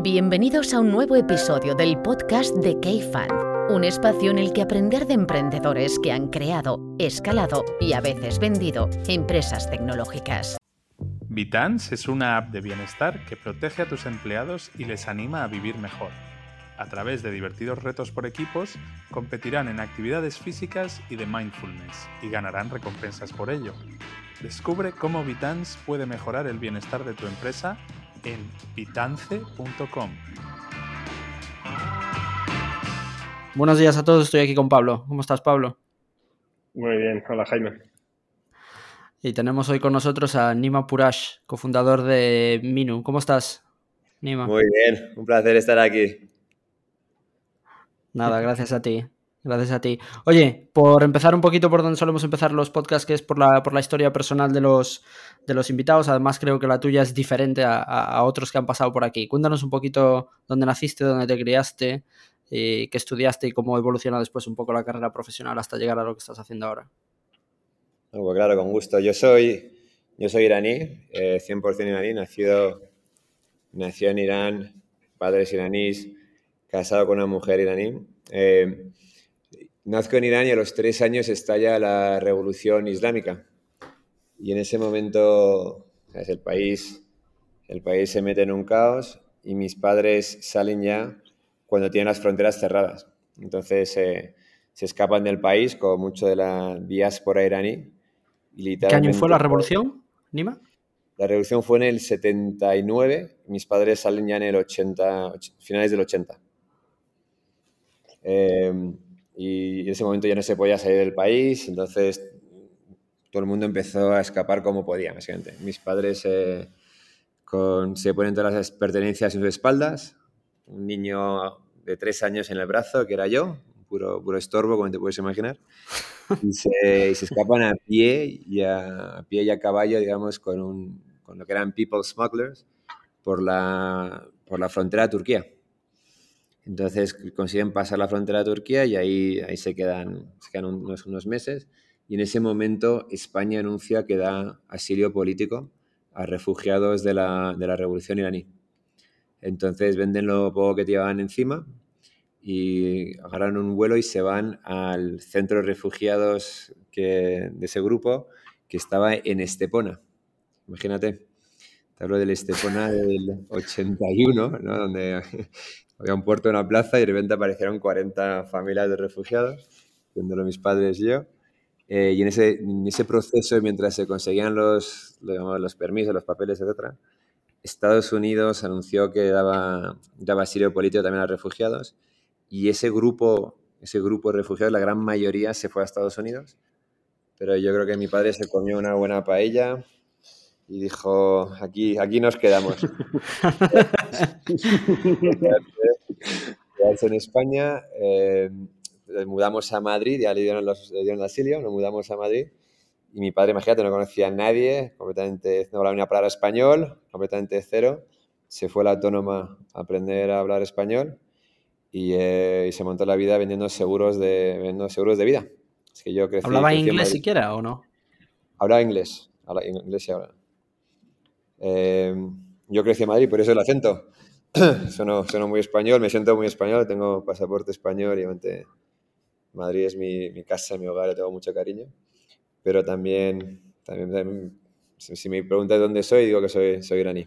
Bienvenidos a un nuevo episodio del podcast de K-Fan, un espacio en el que aprender de emprendedores que han creado, escalado y a veces vendido empresas tecnológicas. Vitans es una app de bienestar que protege a tus empleados y les anima a vivir mejor. A través de divertidos retos por equipos, competirán en actividades físicas y de mindfulness y ganarán recompensas por ello. Descubre cómo Vitans puede mejorar el bienestar de tu empresa en vitance.com. Buenos días a todos, estoy aquí con Pablo. ¿Cómo estás, Pablo? Muy bien, hola Jaime. Y tenemos hoy con nosotros a Nima Purash, cofundador de Minu. ¿Cómo estás, Nima? Muy bien, un placer estar aquí. Nada, gracias a ti. Gracias a ti. Oye, por empezar un poquito por donde solemos empezar los podcasts, que es por la, por la historia personal de los, de los invitados. Además, creo que la tuya es diferente a, otros que han pasado por aquí. Cuéntanos un poquito dónde naciste, dónde te criaste, eh, qué estudiaste y cómo evoluciona después un poco la carrera profesional hasta llegar a lo que estás haciendo ahora. Pues claro, con gusto. Yo soy, yo soy iraní, 100% eh, iraní, nacido, nació en Irán, padres iraníes, casado con una mujer iraní. Eh, Nazco en Irán y a los tres años estalla la revolución islámica. Y en ese momento es el, país, el país se mete en un caos y mis padres salen ya cuando tienen las fronteras cerradas. Entonces eh, se escapan del país con mucho de la diáspora iraní. ¿Qué año fue la revolución, Nima? La revolución fue en el 79, mis padres salen ya en el 80, finales del 80. Eh, y en ese momento ya no se podía salir del país, entonces todo el mundo empezó a escapar como podía, básicamente. Mis padres eh, con, se ponen todas las pertenencias en sus espaldas, un niño de tres años en el brazo, que era yo, puro, puro estorbo, como te puedes imaginar, y se, se escapan a pie, y a, pie y a caballo, digamos, con, un, con lo que eran people smugglers, por la, por la frontera de Turquía. Entonces consiguen pasar la frontera de Turquía y ahí, ahí se quedan, se quedan unos, unos meses. Y en ese momento España anuncia que da asilo político a refugiados de la, de la revolución iraní. Entonces venden lo poco que llevaban encima y agarran un vuelo y se van al centro de refugiados que, de ese grupo que estaba en Estepona. Imagínate, te hablo del Estepona del 81, ¿no? donde había un puerto en la plaza y de repente aparecieron 40 familias de refugiados, viéndolo mis padres y yo. Eh, y en ese, en ese proceso, mientras se conseguían los, los permisos, los papeles, etc., Estados Unidos anunció que daba, daba asilo político también a refugiados y ese grupo, ese grupo de refugiados, la gran mayoría se fue a Estados Unidos, pero yo creo que mi padre se comió una buena paella, y dijo, aquí, aquí nos quedamos. quedarse en España, eh, mudamos a Madrid, ya le dieron, los, le dieron el asilio, nos mudamos a Madrid y mi padre, imagínate, no conocía a nadie, completamente, no hablaba ni a hablar español, completamente cero. Se fue a la autónoma a aprender a hablar español y, eh, y se montó la vida vendiendo seguros de, vendiendo seguros de vida. Es que yo crecí, ¿Hablaba inglés siquiera o no? Hablaba inglés, hablaba inglés y hablaba. Eh, yo crecí en Madrid, por eso el acento. sueno, muy español, me siento muy español, tengo pasaporte español y obviamente Madrid es mi, mi casa, mi hogar, le tengo mucho cariño. Pero también, también, si, me preguntas dónde soy, digo que soy, soy iraní.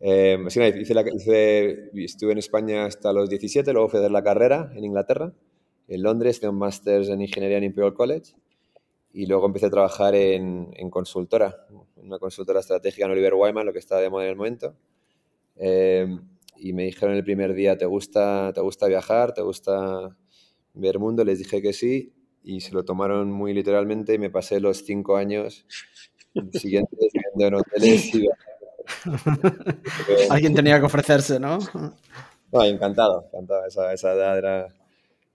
Eh, hice la, estuve en España hasta los 17, luego fui a hacer la carrera en Inglaterra, en Londres, hice un máster en ingeniería en Imperial College y luego empecé a trabajar en, en consultora, una consultora estratégica en Oliver Wyman, lo que estaba de moda en el momento. Eh, y me dijeron el primer día, ¿te gusta, ¿te gusta viajar? ¿Te gusta ver mundo? Les dije que sí y se lo tomaron muy literalmente y me pasé los cinco años siguientes viviendo en hoteles y Alguien tenía que ofrecerse, ¿no? No, encantado, encantado. Esa, esa edad era...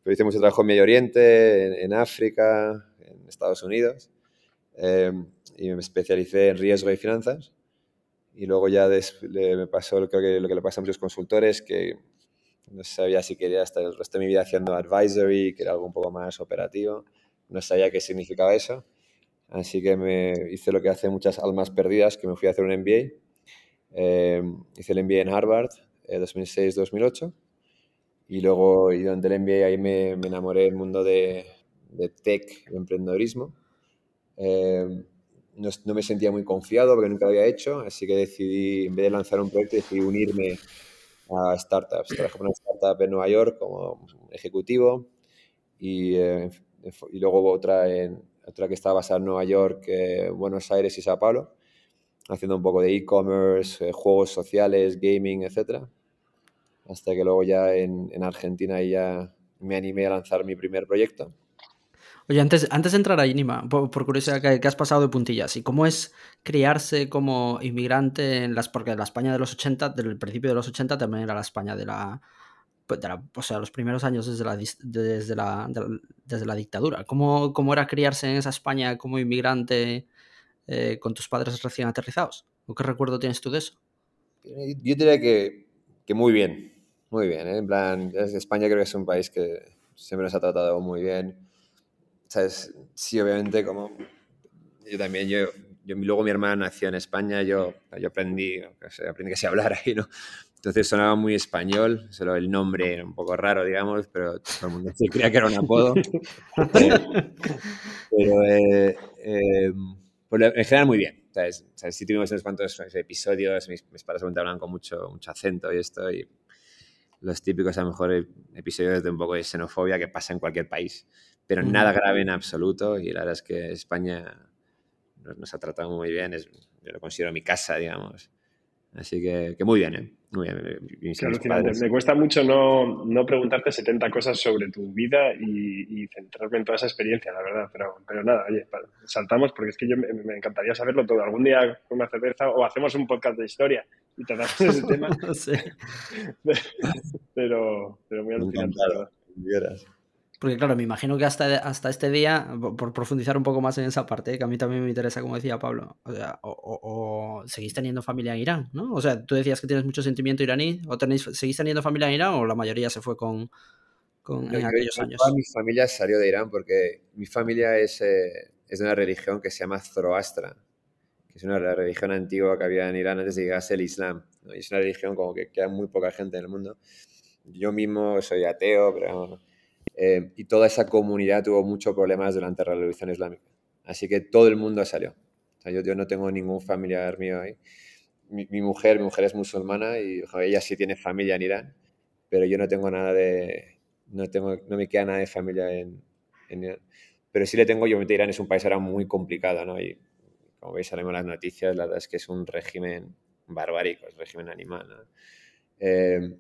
Pero hice mucho trabajo en Medio Oriente, en, África, Estados Unidos. Eh, y me especialicé en riesgo y finanzas. Y luego ya me pasó creo que lo que le pasa a muchos consultores, que no sabía si quería estar el resto de mi vida haciendo advisory, que era algo un poco más operativo. No sabía qué significaba eso. Así que me hice lo que hace muchas almas perdidas, que me fui a hacer un MBA. Eh, hice el MBA en Harvard, 2006-2008. Y luego, y durante el MBA, ahí me, me enamoré del mundo de, de tech, de emprendedorismo. Eh, no, no, me sentía muy confiado porque nunca lo había hecho, así que decidí, en vez de lanzar un proyecto, decidí unirme a startups. Trabajé para una startup en Nueva York como ejecutivo y, eh, y luego otra, en, otra que estaba basada en Nueva York, eh, Buenos Aires y Sao Paulo, haciendo un poco de e-commerce, eh, juegos sociales, gaming, etc. Hasta que luego ya en, en Argentina ya me animé a lanzar mi primer proyecto Oye, antes, antes de entrar ahí, Nima, por, curiosidad, ¿qué, has pasado de puntillas? ¿Y cómo es criarse como inmigrante en las. Porque la España de los 80, del principio de los 80, también era la España de la. Pues, de o sea, los primeros años desde la, desde la, desde la dictadura. ¿Cómo, ¿Cómo, era criarse en esa España como inmigrante eh, con tus padres recién aterrizados? ¿O qué recuerdo tienes tú de eso? Yo diría que, que muy bien, muy bien. ¿eh? En plan, España creo que es un país que siempre nos ha tratado muy bien ¿sabes? Sí, obviamente, como yo también, yo, yo, luego mi hermana nació en España, yo, yo aprendí, aprendí que se hablar ahí, ¿no? Entonces sonaba muy español, solo el nombre era un poco raro, digamos, pero todo el mundo se creía que era un apodo. pero eh, eh, en general muy bien. ¿sabes? ¿sabes? Sí tuvimos unos cuantos episodios, mis, mis padres hablan con mucho, mucho acento y esto, y los típicos a lo mejor episodios de un poco de xenofobia que pasa en cualquier país pero nada grave en absoluto y la verdad es que España nos, ha tratado muy bien, es, yo lo considero mi casa, digamos. Así que, que muy bien, ¿eh? Muy bien. Me cuesta mucho no, no, preguntarte 70 cosas sobre tu vida y, y, centrarme en toda esa experiencia, la verdad. Pero, pero nada, oye, saltamos porque es que yo me, me, encantaría saberlo todo. Algún día con una cerveza o hacemos un podcast de historia y tratamos ese tema. pero, pero muy alucinante. Porque claro, me imagino que hasta, hasta este día, por profundizar un poco más en esa parte, que a mí también me interesa, como decía Pablo, o, sea, o, o, o seguís teniendo familia en Irán, ¿no? O sea, tú decías que tienes mucho sentimiento iraní, o tenéis, seguís teniendo familia en Irán o la mayoría se fue con, con en aquellos años. Toda mi familia salió de Irán porque mi familia es, eh, es de una religión que se llama Zoroastra, que es una religión antigua que había en Irán antes de llegarse el Islam. ¿no? Y es una religión como que queda muy poca gente en el mundo. Yo mismo soy ateo, pero eh, y toda esa comunidad tuvo muchos problemas durante la revolución islámica. Así que todo el mundo salió. O sea, yo, yo, no tengo ningún familiar mío ahí. Mi, mi, mujer, mi mujer es musulmana y ella sí tiene familia en Irán, pero yo no tengo nada de, no, tengo, no me queda nada de familia en, en Irán. Pero sí le tengo, yo, Irán es un país ahora muy complicado, ¿no? Y como veis, salimos las noticias, la verdad es que es un régimen barbárico, es un régimen animal, ¿no? Eh,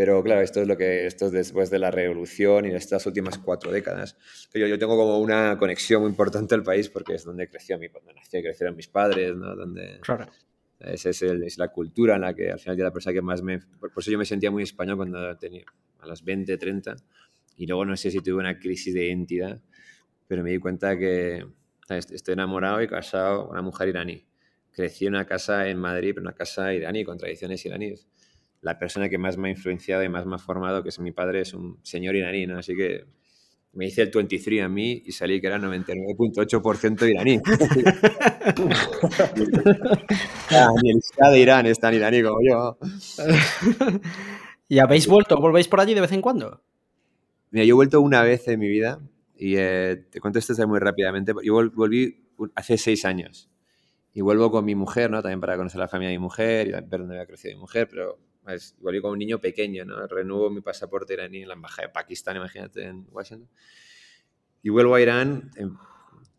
pero claro, esto es lo que esto es después de la revolución y de estas últimas cuatro décadas. Yo, yo tengo como una conexión muy importante al país porque es donde creció mi, donde nació y crecieron mis padres, ¿no? Donde, claro. Esa es, el, es, la cultura en la que al final yo la persona que más me... Por, por, eso yo me sentía muy español cuando tenía a los 20, 30 y luego no sé si tuve una crisis de identidad, pero me di cuenta que estoy enamorado y casado con una mujer iraní. Crecí en una casa en Madrid, pero una casa iraní, con tradiciones iraníes la persona que más me ha influenciado y más me ha formado, que es mi padre, es un señor iraní, ¿no? Así que me hice el 23 a mí y salí que era 99.8% iraní. ah, ni el Estado de Irán es tan iraní como yo. ¿Y habéis vuelto? ¿Volvéis por allí de vez en cuando? Mira, yo he vuelto una vez en mi vida y eh, te cuento esto muy rápidamente. Yo volví hace seis años y vuelvo con mi mujer, ¿no? También para conocer la familia de mi mujer y ver dónde había crecido mi mujer, pero es igual yo como un niño pequeño, ¿no? Renuevo mi pasaporte iraní en la embajada de Pakistán, imagínate, en Washington. Y vuelvo a Irán,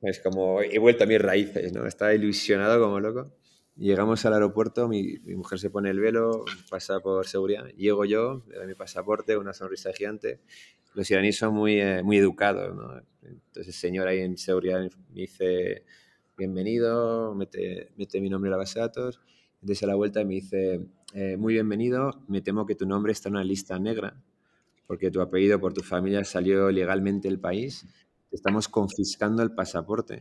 es como he vuelto a mis raíces, ¿no? Estaba ilusionado como loco. Llegamos al aeropuerto, mi, mi, mujer se pone el velo, pasa por seguridad. Llego yo, le doy mi pasaporte, una sonrisa gigante. Los iraníes son muy, eh, muy educados, ¿no? Entonces el señor ahí en seguridad me dice, bienvenido, mete, mete mi nombre en la base de datos. Entonces a la vuelta me dice, eh, muy bienvenido, me temo que tu nombre está en una lista negra, porque tu apellido por tu familia salió legalmente del país, te estamos confiscando el pasaporte.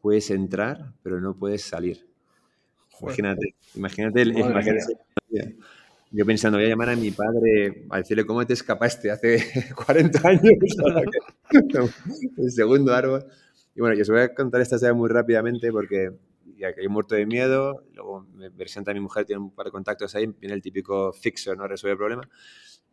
Puedes entrar, pero no puedes salir. Imagínate, imagínate, imagínate yo pensando, voy a llamar a mi padre a decirle cómo te escapaste hace 40 años. el segundo árbol. Y bueno, yo os voy a contar esta historia muy rápidamente porque ya que muerto de miedo, luego me presenta a mi mujer, tiene un par de contactos ahí, viene el típico fixer, no resuelve el problema,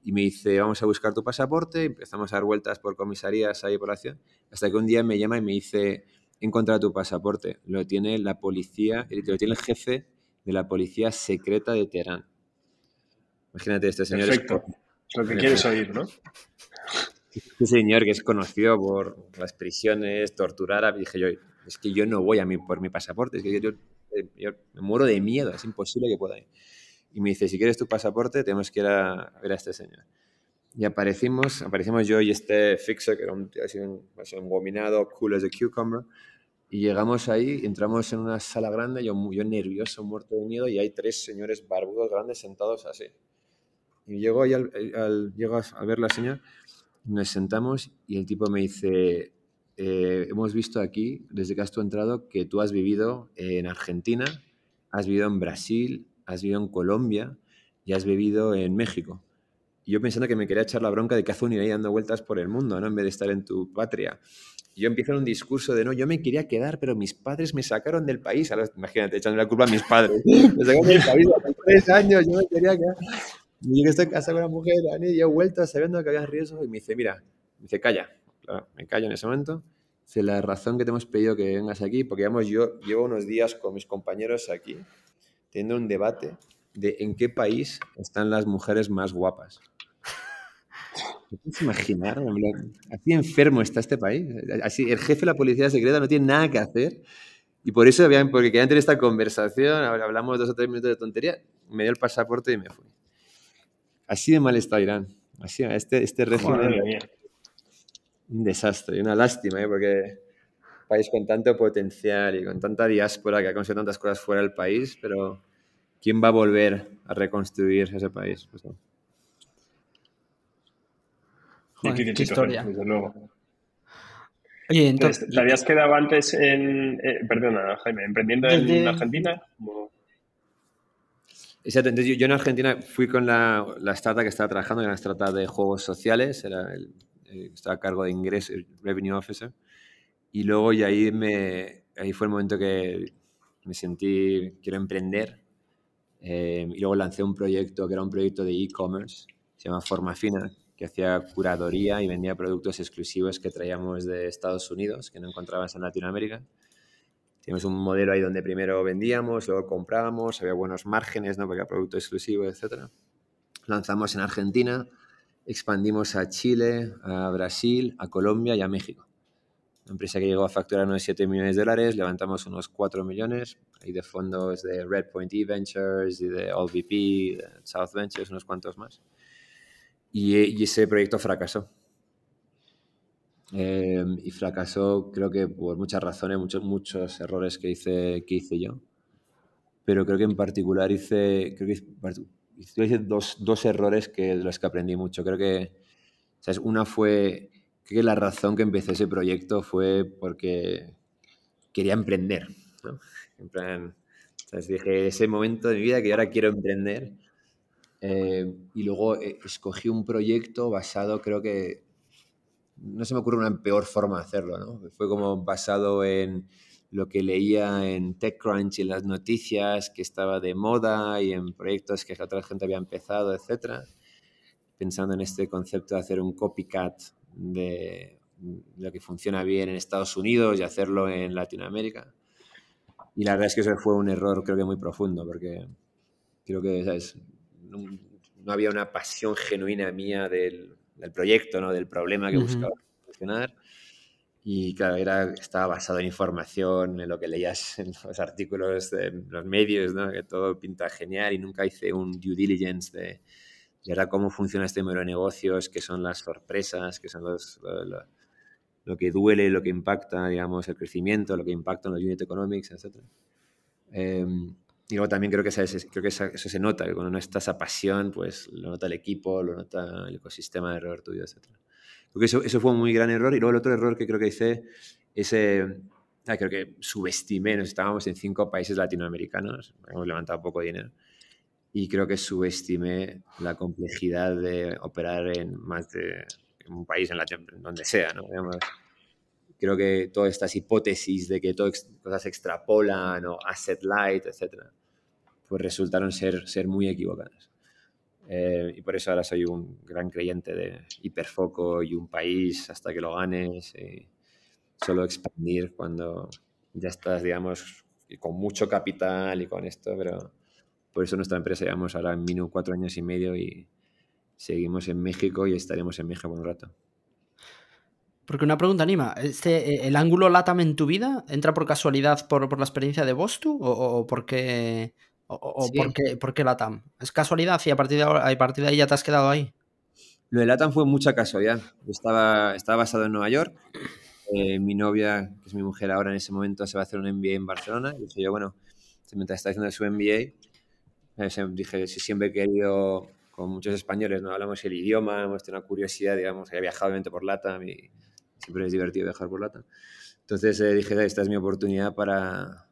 y me dice, vamos a buscar tu pasaporte, empezamos a dar vueltas por comisarías ahí por la ciudad, hasta que un día me llama y me dice, he encontrado tu pasaporte, lo tiene la policía, lo tiene el jefe de la policía secreta de Teherán. Imagínate, este señor... Perfecto. Es lo que quieres oír, ¿no? Este señor que es conocido por las prisiones, torturar, dije yo, es que yo no voy a mí por mi pasaporte, es que yo, me muero de miedo, es imposible que pueda ir. Y me dice, si quieres tu pasaporte, tenemos que ir a, ver a este señor. Y aparecimos, aparecimos yo y este fixer, que era un, así un, un gominado, cool as a cucumber, y llegamos ahí, entramos en una sala grande, yo, yo nervioso, muerto de miedo, y hay tres señores barbudos grandes sentados así. Y llego, ahí al, al, llego a ver la señora, nos sentamos y el tipo me dice, eh, hemos visto aquí, desde que has tú entrado, que tú has vivido en Argentina, has vivido en Brasil, has vivido en Colombia y has vivido en México. Y yo pensando que me quería echar la bronca de que hace un ahí dando vueltas por el mundo, ¿no? En vez de estar en tu patria. Y yo empiezo en un discurso de, no, yo me quería quedar, pero mis padres me sacaron del país. Ahora, imagínate, echando la culpa a mis padres. Me sacaron del país hace tres años, yo me quería quedar. Y yo que estoy casado con una mujer, y yo he vuelto sabiendo que había riesgos, y me dice, mira, me dice, calla. Claro, me callo en ese momento. Dice, la razón que te hemos pedido que vengas aquí, porque digamos, yo llevo unos días con mis compañeros aquí, teniendo un debate de en qué país están las mujeres más guapas. ¿Te puedes imaginar? Así enfermo está este país. Así, el jefe de la policía secreta no tiene nada que hacer. Y por eso, porque querían tener esta conversación, hablamos dos o tres minutos de tontería, me dio el pasaporte y me fui. Así de mal está Irán. Así, este, este régimen. Un desastre, una lástima, ¿eh? porque un país con tanto potencial y con tanta diáspora que ha conseguido tantas cosas fuera del país, pero ¿quién va a volver a reconstruir ese país? Pues no. Joder, qué, historia. Desde luego. Oye, entonces, ¿Te habías quedado antes en, eh, perdona, Jaime, emprendiendo en Argentina? Exacto, entonces yo, en Argentina fui con la, la, startup que estaba trabajando, era una startup de juegos sociales, era el, estaba a cargo de ingresos, Revenue Officer, y luego y ahí, me, ahí fue el momento que me sentí, quiero emprender, eh, y luego lancé un proyecto que era un proyecto de e-commerce, se llama Forma Fina, que hacía curadoría y vendía productos exclusivos que traíamos de Estados Unidos, que no encontrabas en Latinoamérica. Tuvimos un modelo ahí donde primero vendíamos, luego comprábamos, había buenos márgenes, ¿no? Porque era producto exclusivo, etc. Lanzamos en Argentina, expandimos a Chile, a Brasil, a Colombia y a México. Una empresa que llegó a facturar unos 7 millones de dólares, levantamos unos 4 millones, ahí de fondos de Redpoint E-Ventures y de AllVP, de South Ventures, unos cuantos más. Y, y ese proyecto fracasó Em, y fracasó, creo que por muchas razones, muchos, muchos errores que hice, que hice yo. Pero creo que en particular hice, creo que hice dos, dos, errores que, de los que aprendí mucho. Creo que, ¿sabes? Una fue, creo que la razón que empecé ese proyecto fue porque quería emprender. ¿no? En plan, ¿sabes? Dije, ese momento de mi vida que ahora quiero emprender. Eh, y luego eh, escogí un proyecto basado, creo que no se me ocurre una peor forma de hacerlo, ¿no? Fue como basado en lo que leía en TechCrunch y en las noticias, que estaba de moda y en proyectos que otra gente había empezado, etc. Pensando en este concepto de hacer un copycat de lo que funciona bien en Estados Unidos y hacerlo en Latinoamérica. Y la verdad es que eso fue un error creo que muy profundo, porque creo que ¿sabes? No, no había una pasión genuina mía del, del proyecto, ¿no? del problema que buscaba solucionar. Y claro, era, estaba basado en información, en lo que leías en los artículos de los medios, ¿no? que todo pinta genial y nunca hice un due diligence de, de ahora cómo funciona este modelo de negocios, qué son las sorpresas, qué son los, lo, lo, que duele, lo que impacta, digamos, el crecimiento, lo que impacta en los unit economics, etc. Eh, em, y luego también creo que, eso, creo que eso, se nota, que cuando no está esa pasión, pues lo nota el equipo, lo nota el ecosistema de error tuyo, etc. Creo que eso, eso fue un muy gran error. Y luego el otro error que creo que hice es, ah, creo que subestimé, nos estábamos en cinco países latinoamericanos, hemos levantado poco dinero, y creo que subestimé la complejidad de operar en más de un país, en la, donde sea, ¿no? creo que todas estas hipótesis de que todas cosas extrapolan o asset light, etcétera, pues resultaron ser, ser muy equivocadas. Eh, y por eso ahora soy un gran creyente de hiperfoco y un país hasta que lo ganes. Y solo expandir cuando ya estás, digamos, con mucho capital y con esto, pero por eso nuestra empresa llevamos ahora en Minu cuatro años y medio y seguimos en México y estaremos en México un rato. Porque una pregunta, Anima, este, eh, ¿el ángulo LATAM en tu vida entra por casualidad por, por la experiencia de Bostu o, o porque, o, por, qué, LATAM? ¿Es casualidad y a partir, de ahora, a partir de ahí ya te has quedado ahí? Lo de LATAM fue mucha casualidad. Estaba, estaba basado en Nueva York. Eh, mi novia, que es mi mujer ahora en ese momento, se va a hacer un MBA en Barcelona. Y dije yo, bueno, mientras está haciendo su MBA, eh, dije, si siempre he querido, con muchos españoles, no hablamos el idioma, hemos tenido una curiosidad, digamos, había viajado obviamente por LATAM y siempre es divertido viajar por LATAM. Entonces eh, dije, esta es mi oportunidad para,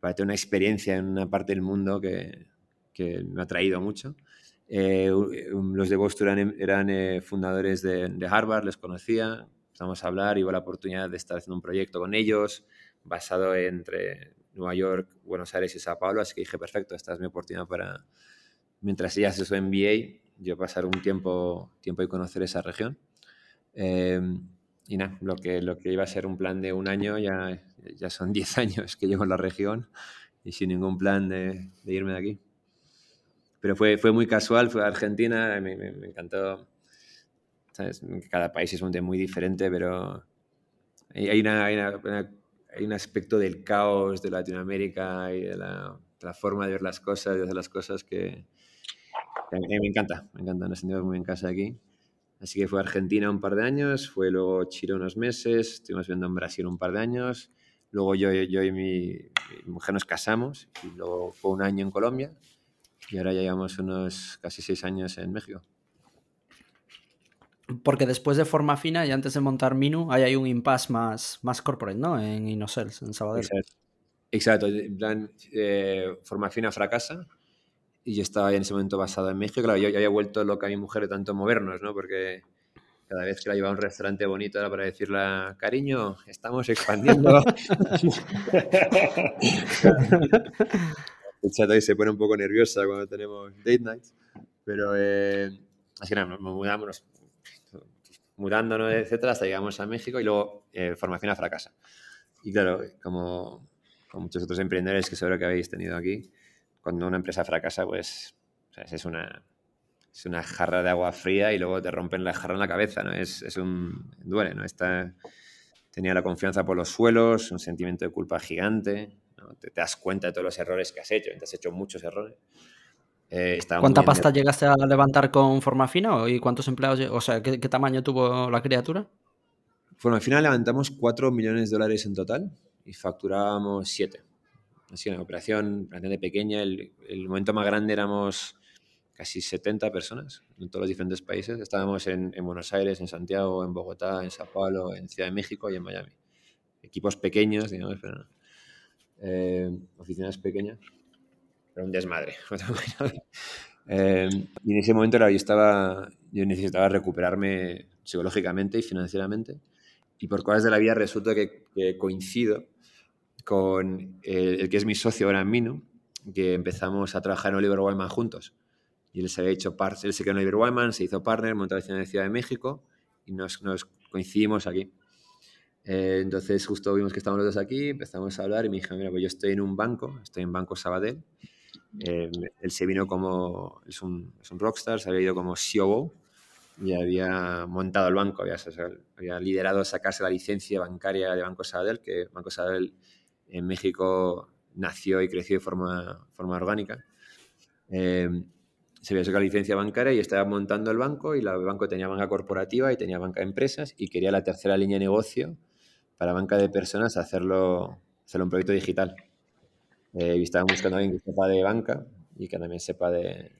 para, tener una experiencia en una parte del mundo que, que me ha traído mucho. Eh, los de Boston eran, eran eh, fundadores de, de, Harvard, les conocía, empezamos a hablar hubo la oportunidad de estar haciendo un proyecto con ellos basado entre Nueva York, Buenos Aires y Sao Paulo, así que dije, perfecto, esta es mi oportunidad para, mientras ella hace su MBA, yo pasar un tiempo, tiempo y conocer esa región. Eh, y nada, lo que, lo que iba a ser un plan de un año ya, ya son 10 años que llevo en la región y sin ningún plan de, irme de aquí. Pero fue, fue muy casual, fue a Argentina, me, me, encantó. Cada país es muy diferente, pero hay, una, hay, hay, un aspecto del caos de Latinoamérica y de la, la, forma de ver las cosas, de hacer las cosas que, que me encanta, me encanta, me he sentido muy en casa aquí. Así que fue a Argentina un par de años, fue luego Chile unos meses, estuvimos viendo en Brasil un par de años, luego yo, yo y mi, mujer nos casamos y luego fue un año en Colombia y ahora ya llevamos unos casi seis años en México. Porque después de Forma Fina y antes de montar Minu, hay, hay un impasse más, más corporate, ¿no? En Inosels, en Sabadell. Exacto. En plan, eh, Forma Fina fracasa y yo estaba en ese momento basado en México. Claro, yo, ya había vuelto loca a mi mujer de tanto movernos, ¿no? Porque cada vez que la llevaba a un restaurante bonito era para decirle, cariño, estamos expandiendo. El chat ahí se pone un poco nerviosa cuando tenemos date nights, pero eh, así que nada, nos mudamos, mudándonos, etcétera, hasta llegamos a México y luego eh, formación a fracasa. Y claro, como, como muchos otros emprendedores que seguro que habéis tenido aquí, cuando una empresa fracasa, pues es, una, es una jarra de agua fría y luego te rompen la jarra en la cabeza, ¿no? Es, es un... duele, ¿no? Está, tenía la confianza por los suelos, un sentimiento de culpa gigante, te, das cuenta de todos los errores que has hecho, te has hecho muchos errores. Eh, ¿Cuánta pasta llegaste a levantar con Forma Fina y cuántos empleados, o sea, ¿qué, qué tamaño tuvo la criatura? Forma Fina levantamos 4 millones de dólares en total y facturábamos 7 ha sido una operación bastante pequeña. El, el, momento más grande éramos casi 70 personas en todos los diferentes países. Estábamos en, en, Buenos Aires, en Santiago, en Bogotá, en Sao Paulo, en Ciudad de México y en Miami. Equipos pequeños, digamos, pero eh, oficinas pequeñas, pero un desmadre. eh, y en ese momento yo, necesitaba recuperarme psicológicamente y financieramente. Y por cosas de la vida resulta que, coincido con el, que es mi socio ahora en Minu, que empezamos a trabajar en Oliver Wyman juntos. Y él se había hecho parte, él se quedó en Oliver Wyman, se hizo partner, montó la de Ciudad de México y nos, nos coincidimos aquí. Eh, entonces justo vimos que estábamos los dos aquí, empezamos a hablar y me dijo, mira, pues yo estoy en un banco, estoy en Banco Sabadell. Eh, él se vino como, es un, es un rockstar, se había ido como COO y había montado el banco, había, había liderado sacarse la licencia bancaria de Banco Sabadell, que Banco Sabadell en México nació y creció de forma, forma orgánica. Eh, se había sacado licencia bancaria y estaba montando el banco y el banco tenía banca corporativa y tenía banca de empresas y quería la tercera línea de negocio para banca de personas hacerlo, hacerlo un proyecto digital. Eh, y estaban buscando a alguien que sepa de banca y que también sepa de,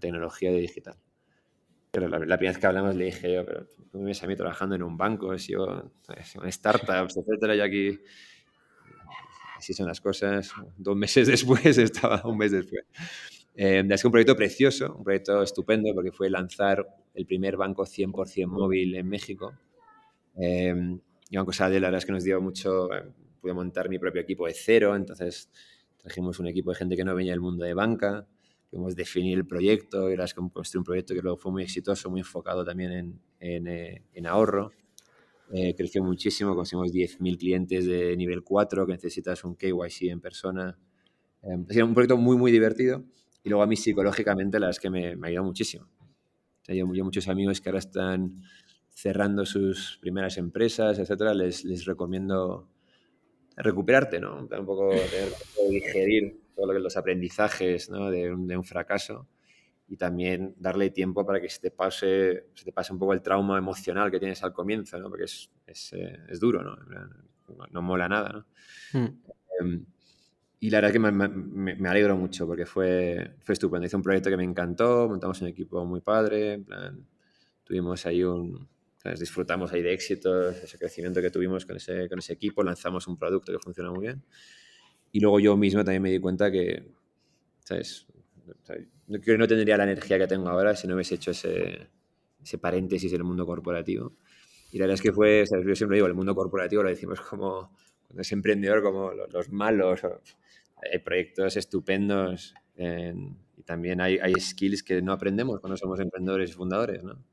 tecnología de digital. Pero la, primera vez que hablamos le dije yo, pero tú me ves a mí trabajando en un banco, yo, en startups, etcétera, y aquí así son las cosas. Dos meses después estaba un mes después. Eh, es un proyecto precioso, un proyecto estupendo porque fue lanzar el primer banco 100% móvil en México. Eh, y Banco Sabadell la verdad es que nos dio mucho, eh, pude montar mi propio equipo de cero, entonces trajimos un equipo de gente que no venía del mundo de banca, pudimos definir el proyecto, y que construir un proyecto que luego fue muy exitoso, muy enfocado también en, en, eh, en ahorro. Eh, creció muchísimo, conseguimos 10.000 clientes de nivel 4 que necesitas un KYC en persona. Eh, ha sido un proyecto muy, muy divertido y luego a mí psicológicamente la verdad es que me, me ha ayudado muchísimo. O yo, yo, muchos amigos que ahora están cerrando sus primeras empresas, etcétera, les, les recomiendo recuperarte, ¿no? Un poco tener que digerir todos los aprendizajes ¿no? de, un, de, un, fracaso y también darle tiempo para que se te pase, se te pase un poco el trauma emocional que tienes al comienzo, ¿no? Porque es, es, eh, es duro, ¿no? ¿no? ¿no? mola nada, ¿no? Mm. Um, y la verdad que me, me, me, alegro mucho porque fue, fue estupendo. Hice un proyecto que me encantó, montamos un equipo muy padre, en plan, tuvimos ahí un, ¿sabes? disfrutamos ahí de éxitos, ese crecimiento que tuvimos con ese, con ese equipo, lanzamos un producto que funciona muy bien. Y luego yo mismo también me di cuenta que, ¿sabes? que no tendría la energía que tengo ahora si no hubiese hecho ese, ese paréntesis en el mundo corporativo. Y la verdad es que fue, ¿sabes? yo siempre digo, el mundo corporativo lo decimos como, cuando es emprendedor, como los, los malos, hay proyectos estupendos en, y también hay, hay, skills que no aprendemos cuando somos emprendedores y fundadores, ¿no?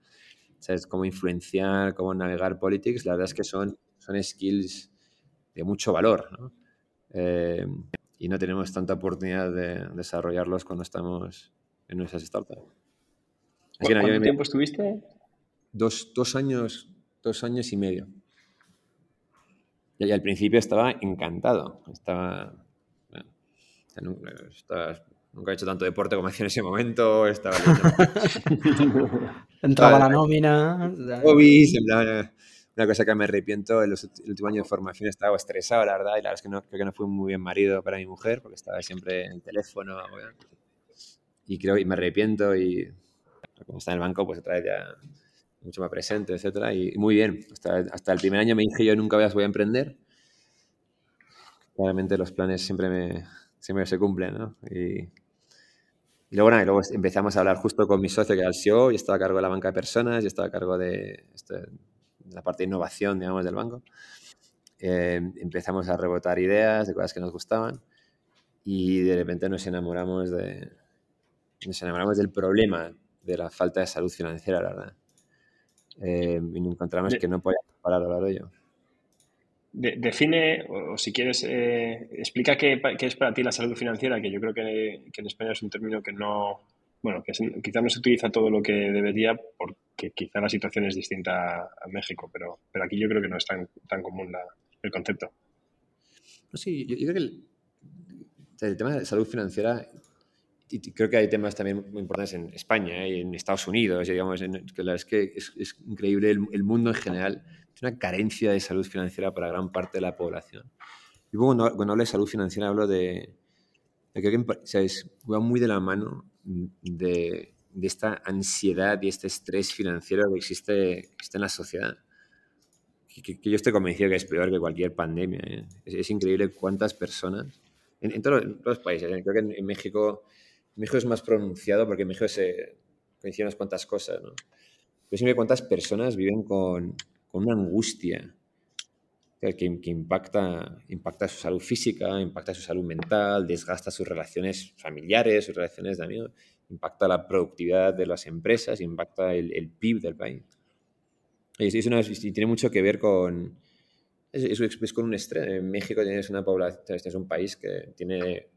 ¿Sabes? Cómo influenciar, cómo navegar politics, la verdad es que son, son skills de mucho valor, ¿no? Eh, y no tenemos tanta oportunidad de desarrollarlos cuando estamos en nuestras startups. Así ¿Cuánto me... tiempo estuviste? Dos, dos, años, dos años y medio. Y al principio estaba encantado. Estaba Nunca, nunca, he hecho tanto deporte como hacía en ese momento. Estaba Entraba la nómina. Hobbies, una cosa que me arrepiento, el último año de formación estaba estresado, la verdad, y la verdad es que no, creo que no fui muy bien marido para mi mujer, porque estaba siempre en el teléfono. Y creo, y me arrepiento, y como está en el banco, pues otra vez ya mucho más presente, etcétera, y muy bien. Hasta, hasta el primer año me dije yo nunca voy a emprender. Claramente los planes siempre me, siempre se cumplen, ¿no? Y, luego, luego empezamos a hablar justo con mi socio, que era el CEO, y estaba a cargo de la banca de personas, y estaba a cargo de, este, la parte de innovación, digamos, del banco. Eh, empezamos a rebotar ideas de cosas que nos gustaban y de repente nos enamoramos de nos enamoramos del problema de la falta de salud financiera, la verdad. Eh, y encontramos que no podíamos parar a hablar de ello. De, define, o, o, si quieres, eh, explica qué, qué, es para ti la salud financiera, que yo creo que, que en España es un término que no, bueno, que quizá no se utiliza todo lo que debería porque quizá la situación es distinta a México, pero, pero aquí yo creo que no es tan, tan común la, el concepto. Sí, yo, yo creo que el, el, tema de salud financiera, y creo que hay temas también muy importantes en España ¿eh? y en Estados Unidos, digamos, en, que la, es que es, es increíble el, el mundo en general una carencia de salud financiera para gran parte de la población. Y cuando, cuando hablo de salud financiera hablo de, de que o sea, es, va muy de la mano de, de, esta ansiedad y este estrés financiero que existe, existe en la sociedad. Que, que, yo estoy convencido que es peor que cualquier pandemia. ¿eh? Es, es, increíble cuántas personas, en, en, en todos, los países, ¿eh? creo que en, en, México, México es más pronunciado porque en México se coinciden unas cuantas cosas, ¿no? Pero siempre cuántas personas viven con, con una angustia que, que, impacta, impacta su salud física, impacta su salud mental, desgasta sus relaciones familiares, sus relaciones de amigos, impacta la productividad de las empresas, impacta el, el PIB del país. Y, es una, y tiene mucho que ver con, es, es, es, con un estrés. En México tienes una población, este es un país que tiene,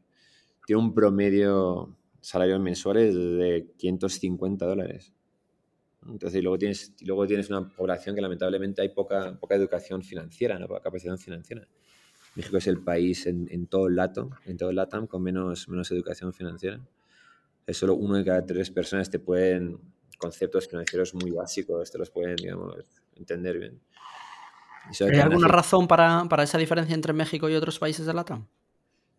tiene un promedio salarios mensuales de 550 dólares. Entonces, y luego tienes, y luego tienes una población que lamentablemente hay poca, poca educación financiera, ¿no? poca capacidad financiera. México es el país en, en todo el LATAM, en todo el LATAM con menos, menos educación financiera. Es solo uno de cada tres personas te pueden, conceptos financieros muy básicos, te los pueden, digamos, entender bien. ¿Hay alguna razón para, para, esa diferencia entre México y otros países de LATAM?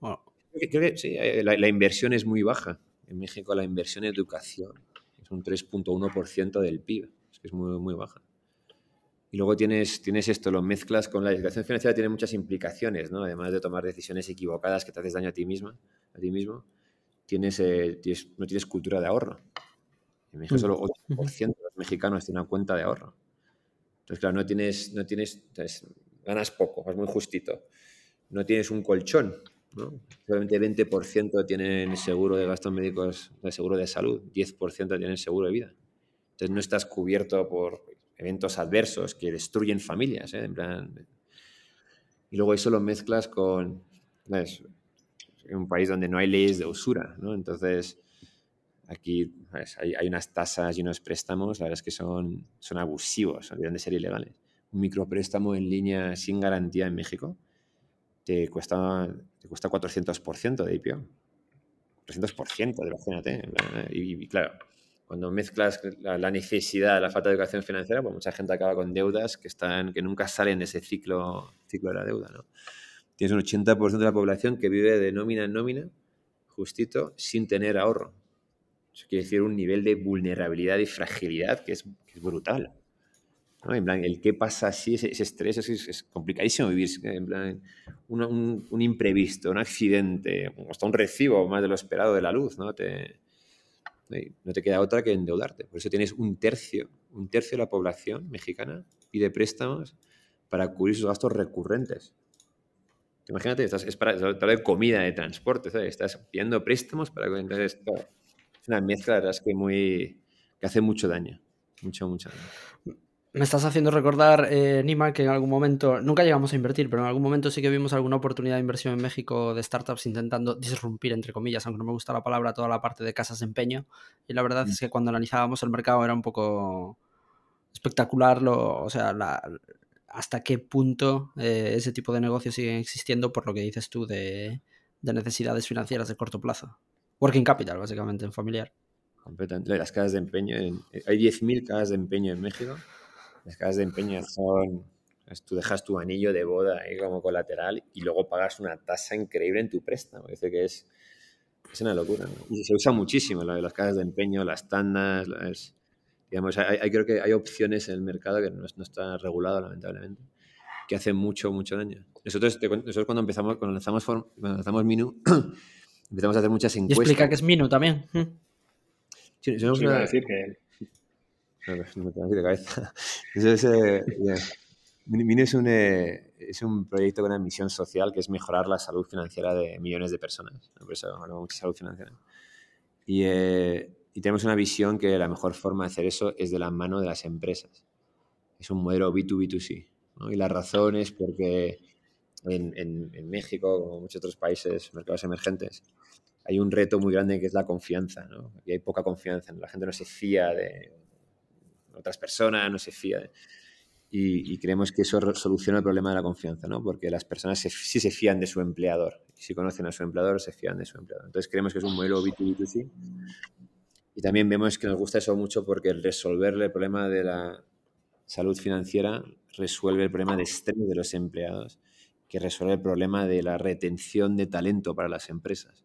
Bueno. Creo, que, sí, eh, la, la inversión es muy baja. En México la inversión en educación es un 3.1% del PIB, es que es muy, muy baja. Y luego tienes, tienes esto, lo mezclas con la educación financiera, tiene muchas implicaciones, ¿no? Además de tomar decisiones equivocadas que te haces daño a ti misma, a ti mismo, tienes, eh, tienes no tienes cultura de ahorro. En México solo 8% de los mexicanos tienen una cuenta de ahorro. Entonces, claro, no tienes, no tienes entonces, ganas poco, es muy justito. No tienes un colchón, ¿no? Solamente 20% tienen seguro de gastos médicos, de seguro de salud, 10% tienen seguro de vida. Entonces no estás cubierto por eventos adversos que destruyen familias, ¿eh? Y luego eso lo mezclas con un país donde no hay leyes de usura. Entonces, aquí hay, unas tasas y unos préstamos, la verdad es que son, son abusivos, deben de ser ilegales. Un micropréstamo en línea sin garantía en México te cuesta, te cuesta 400% de IPO. 400%, imagínate. Y, y claro, cuando mezclas la, necesidad, la falta de educación financiera, pues mucha gente acaba con deudas que, están, que nunca salen de ese ciclo, ciclo de la deuda. ¿no? Tienes un 80% de la población que vive de nómina en nómina, justito, sin tener ahorro. Eso quiere decir un nivel de vulnerabilidad y fragilidad que es, que es brutal. ¿No? En plan, el qué pasa así, ese, estrés, es, complicadísimo vivir. Un, imprevisto, un accidente, hasta un recibo más de lo esperado de la luz, ¿no? Te, no te queda otra que endeudarte. Por eso tienes un tercio, un tercio de la población mexicana pide préstamos para cubrir sus gastos recurrentes. Imagínate, estás, es para de comida, de transporte, estás pidiendo préstamos para entonces es una mezcla, la que muy que hace mucho daño, mucho, mucho daño. Me estás haciendo recordar, eh, Nima, que en algún momento, nunca llegamos a invertir, pero en algún momento sí que vimos alguna oportunidad de inversión en México de startups intentando disrumpir, entre comillas, aunque no me gusta la palabra, toda la parte de casas de empeño. Y la verdad es mm. que cuando analizábamos el mercado era un poco espectacular, lo, o sea, la, hasta qué punto eh, ese tipo de negocios siguen existiendo por lo que dices tú de, de necesidades financieras de corto plazo. Working capital, básicamente, en familiar. Completamente. Las casas de empeño, hay 10.000 casas de empeño en México las casas de empeño son, tú dejas tu anillo de boda ahí como colateral y luego pagas una tasa increíble en tu préstamo. Dice que es, es una locura. Y se usa muchísimo lo de las casas de empeño, las tandas, digamos, hay, creo que hay opciones en el mercado que no, no está regulado lamentablemente, que hacen mucho, mucho daño. Nosotros, nosotros cuando empezamos, cuando lanzamos, cuando lanzamos Minu, empezamos a hacer muchas encuestas. Y explica que es Minu también. Sí, una... decir que no, tengo de cabeza. Entonces, eh, Mini es un, eh, es un proyecto con una misión social que es mejorar la salud financiera de millones de personas. Por eso hablamos mucho de salud financiera. Y, eh, y, tenemos una visión que la mejor forma de hacer eso es de la mano de las empresas. Es un modelo B2B2C. ¿no? Y la razón es porque en, en, en, México, como muchos otros países, mercados emergentes, hay un reto muy grande que es la confianza. ¿no? Y hay poca confianza. La gente no se fía de otras personas, no se fía. Y, creemos que eso soluciona el problema de la confianza, ¿no? Porque las personas sí se fían de su empleador. Y si conocen a su empleador, se fían de su empleador. Entonces creemos que es un modelo B2B2C. Y también vemos que nos gusta eso mucho porque resolverle el problema de la salud financiera resuelve el problema de estrés de los empleados, que resuelve el problema de la retención de talento para las empresas.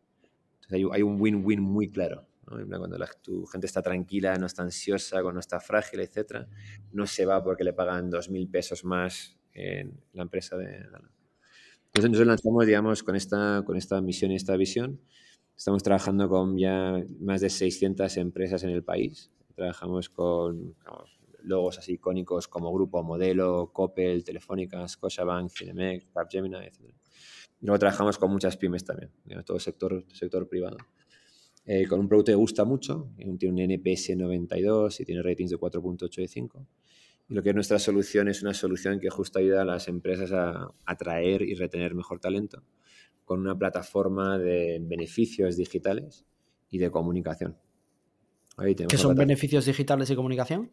Entonces hay, hay un win-win muy claro. Cuando la, tu gente está tranquila, no está ansiosa, no está frágil, etc., no se va porque le pagan 2.000 pesos más en la empresa de... Entonces nosotros lanzamos, digamos, con esta, con esta misión y esta visión. Estamos trabajando con ya más de 600 empresas en el país. Trabajamos con logos así icónicos como Grupo Modelo, Coppel, Telefónica, Scotiabank, Cinemex, Capgemini, etc. Y luego trabajamos con muchas pymes también, todo el sector, sector privado. Eh, con un producto que gusta mucho, tiene un NPS 92 y tiene ratings de 4.8 de 5. Y lo que es nuestra solución es una solución que justo ayuda a las empresas a atraer y retener mejor talento con una plataforma de beneficios digitales y de comunicación. ¿Qué son beneficios digitales y comunicación?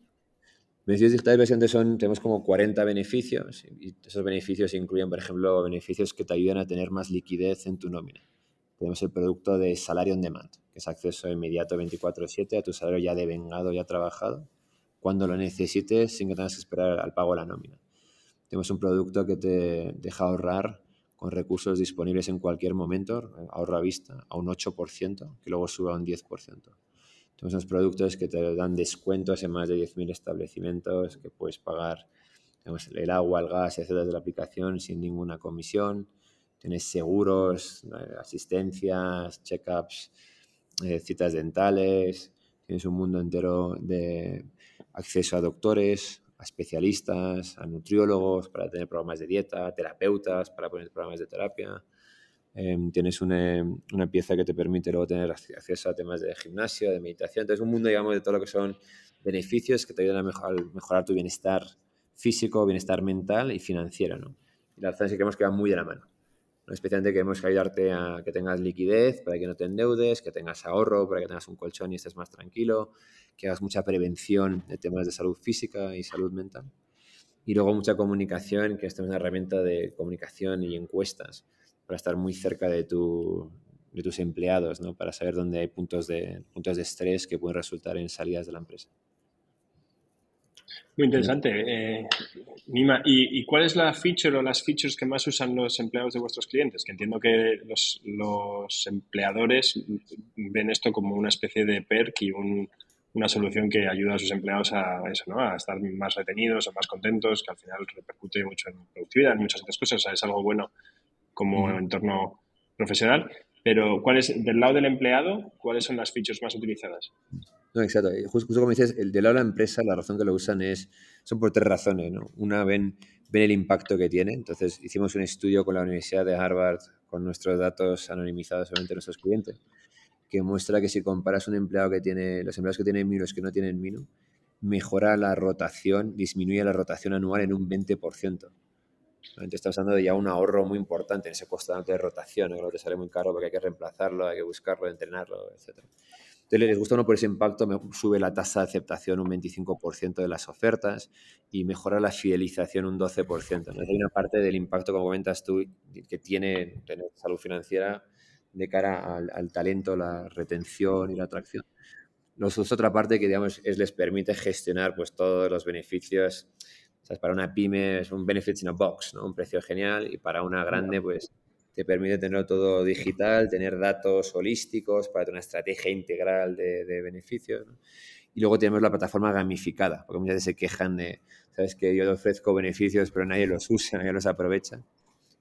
Beneficios digitales básicamente son, tenemos como 40 beneficios y esos beneficios incluyen, por ejemplo, beneficios que te ayudan a tener más liquidez en tu nómina tenemos el producto de salario on demand, es acceso inmediato 24/7 a tu salario ya devengado, ya trabajado, cuando lo necesites sin que tengas que esperar al pago de la nómina. Tenemos un producto que te deja ahorrar con recursos disponibles en cualquier momento, ahorro a vista, a un 8%, que luego sube a un 10%. Tenemos unos productos que te dan descuentos en más de 10.000 establecimientos, que puedes pagar el agua, el gas, etcétera, de la aplicación sin ninguna comisión tienes seguros, eh, asistencias, check-ups, eh, citas dentales, tienes un mundo entero de acceso a doctores, a especialistas, a nutriólogos para tener programas de dieta, terapeutas para poner programas de terapia. Em, tienes una, una, pieza que te permite luego tener acceso a temas de gimnasio, de meditación. Entonces, un mundo, digamos, de todo lo que son beneficios que te ayudan a mejorar, mejorar tu bienestar físico, bienestar mental y financiero. ¿no? Y la verdad es que creemos que va muy de la mano. Especialmente queremos ayudarte a que tengas liquidez para que no te endeudes, que tengas ahorro para que tengas un colchón y estés más tranquilo, que hagas mucha prevención de temas de salud física y salud mental. Y luego mucha comunicación, que esto es una herramienta de comunicación y encuestas para estar muy cerca de, tu, de tus empleados, ¿no? para saber dónde hay puntos de, puntos de estrés que pueden resultar en salidas de la empresa. Muy interesante. Eh, Nima, ¿y, cuál es la feature o las features que más usan los empleados de vuestros clientes? Que entiendo que los, los empleadores ven esto como una especie de perk y un, una solución que ayuda a sus empleados a eso, ¿no? A estar más retenidos o más contentos, que al final repercute mucho en productividad, en muchas otras cosas. O sea, es algo bueno como entorno profesional. Pero, ¿cuál es, del lado del empleado, cuáles son las features más utilizadas? No, exacto. Justo, como dices, el del lado de la empresa, la razón que lo usan es, son por tres razones, ¿no? Una, ven, ven el impacto que tiene. Entonces, hicimos un estudio con la Universidad de Harvard con nuestros datos anonimizados solamente nuestros clientes que muestra que si comparas un empleado que tiene, los empleados que tienen Mino y los que no tienen Mino, mejora la rotación, disminuye la rotación anual en un 20%. Entonces estamos hablando de ya un ahorro muy importante en ese costo de rotación, que te sale muy caro porque hay que reemplazarlo, hay que buscarlo, entrenarlo, etc. Entonces les gusta uno por ese impacto, sube la tasa de aceptación un 25% de las ofertas y mejora la fidelización un 12%. Entonces hay una parte del impacto, como comentas tú, que tiene tener salud financiera de cara al, talento, la retención y la atracción. Nosotros otra parte que digamos es les permite gestionar pues todos los beneficios. para una pyme es un benefits in a box, ¿no? un precio genial y para una grande pues te permite tener todo digital, tener datos holísticos para tener una estrategia integral de, beneficios. Y luego tenemos la plataforma gamificada, porque muchas veces se quejan de, sabes que yo ofrezco beneficios pero nadie los usa, nadie los aprovecha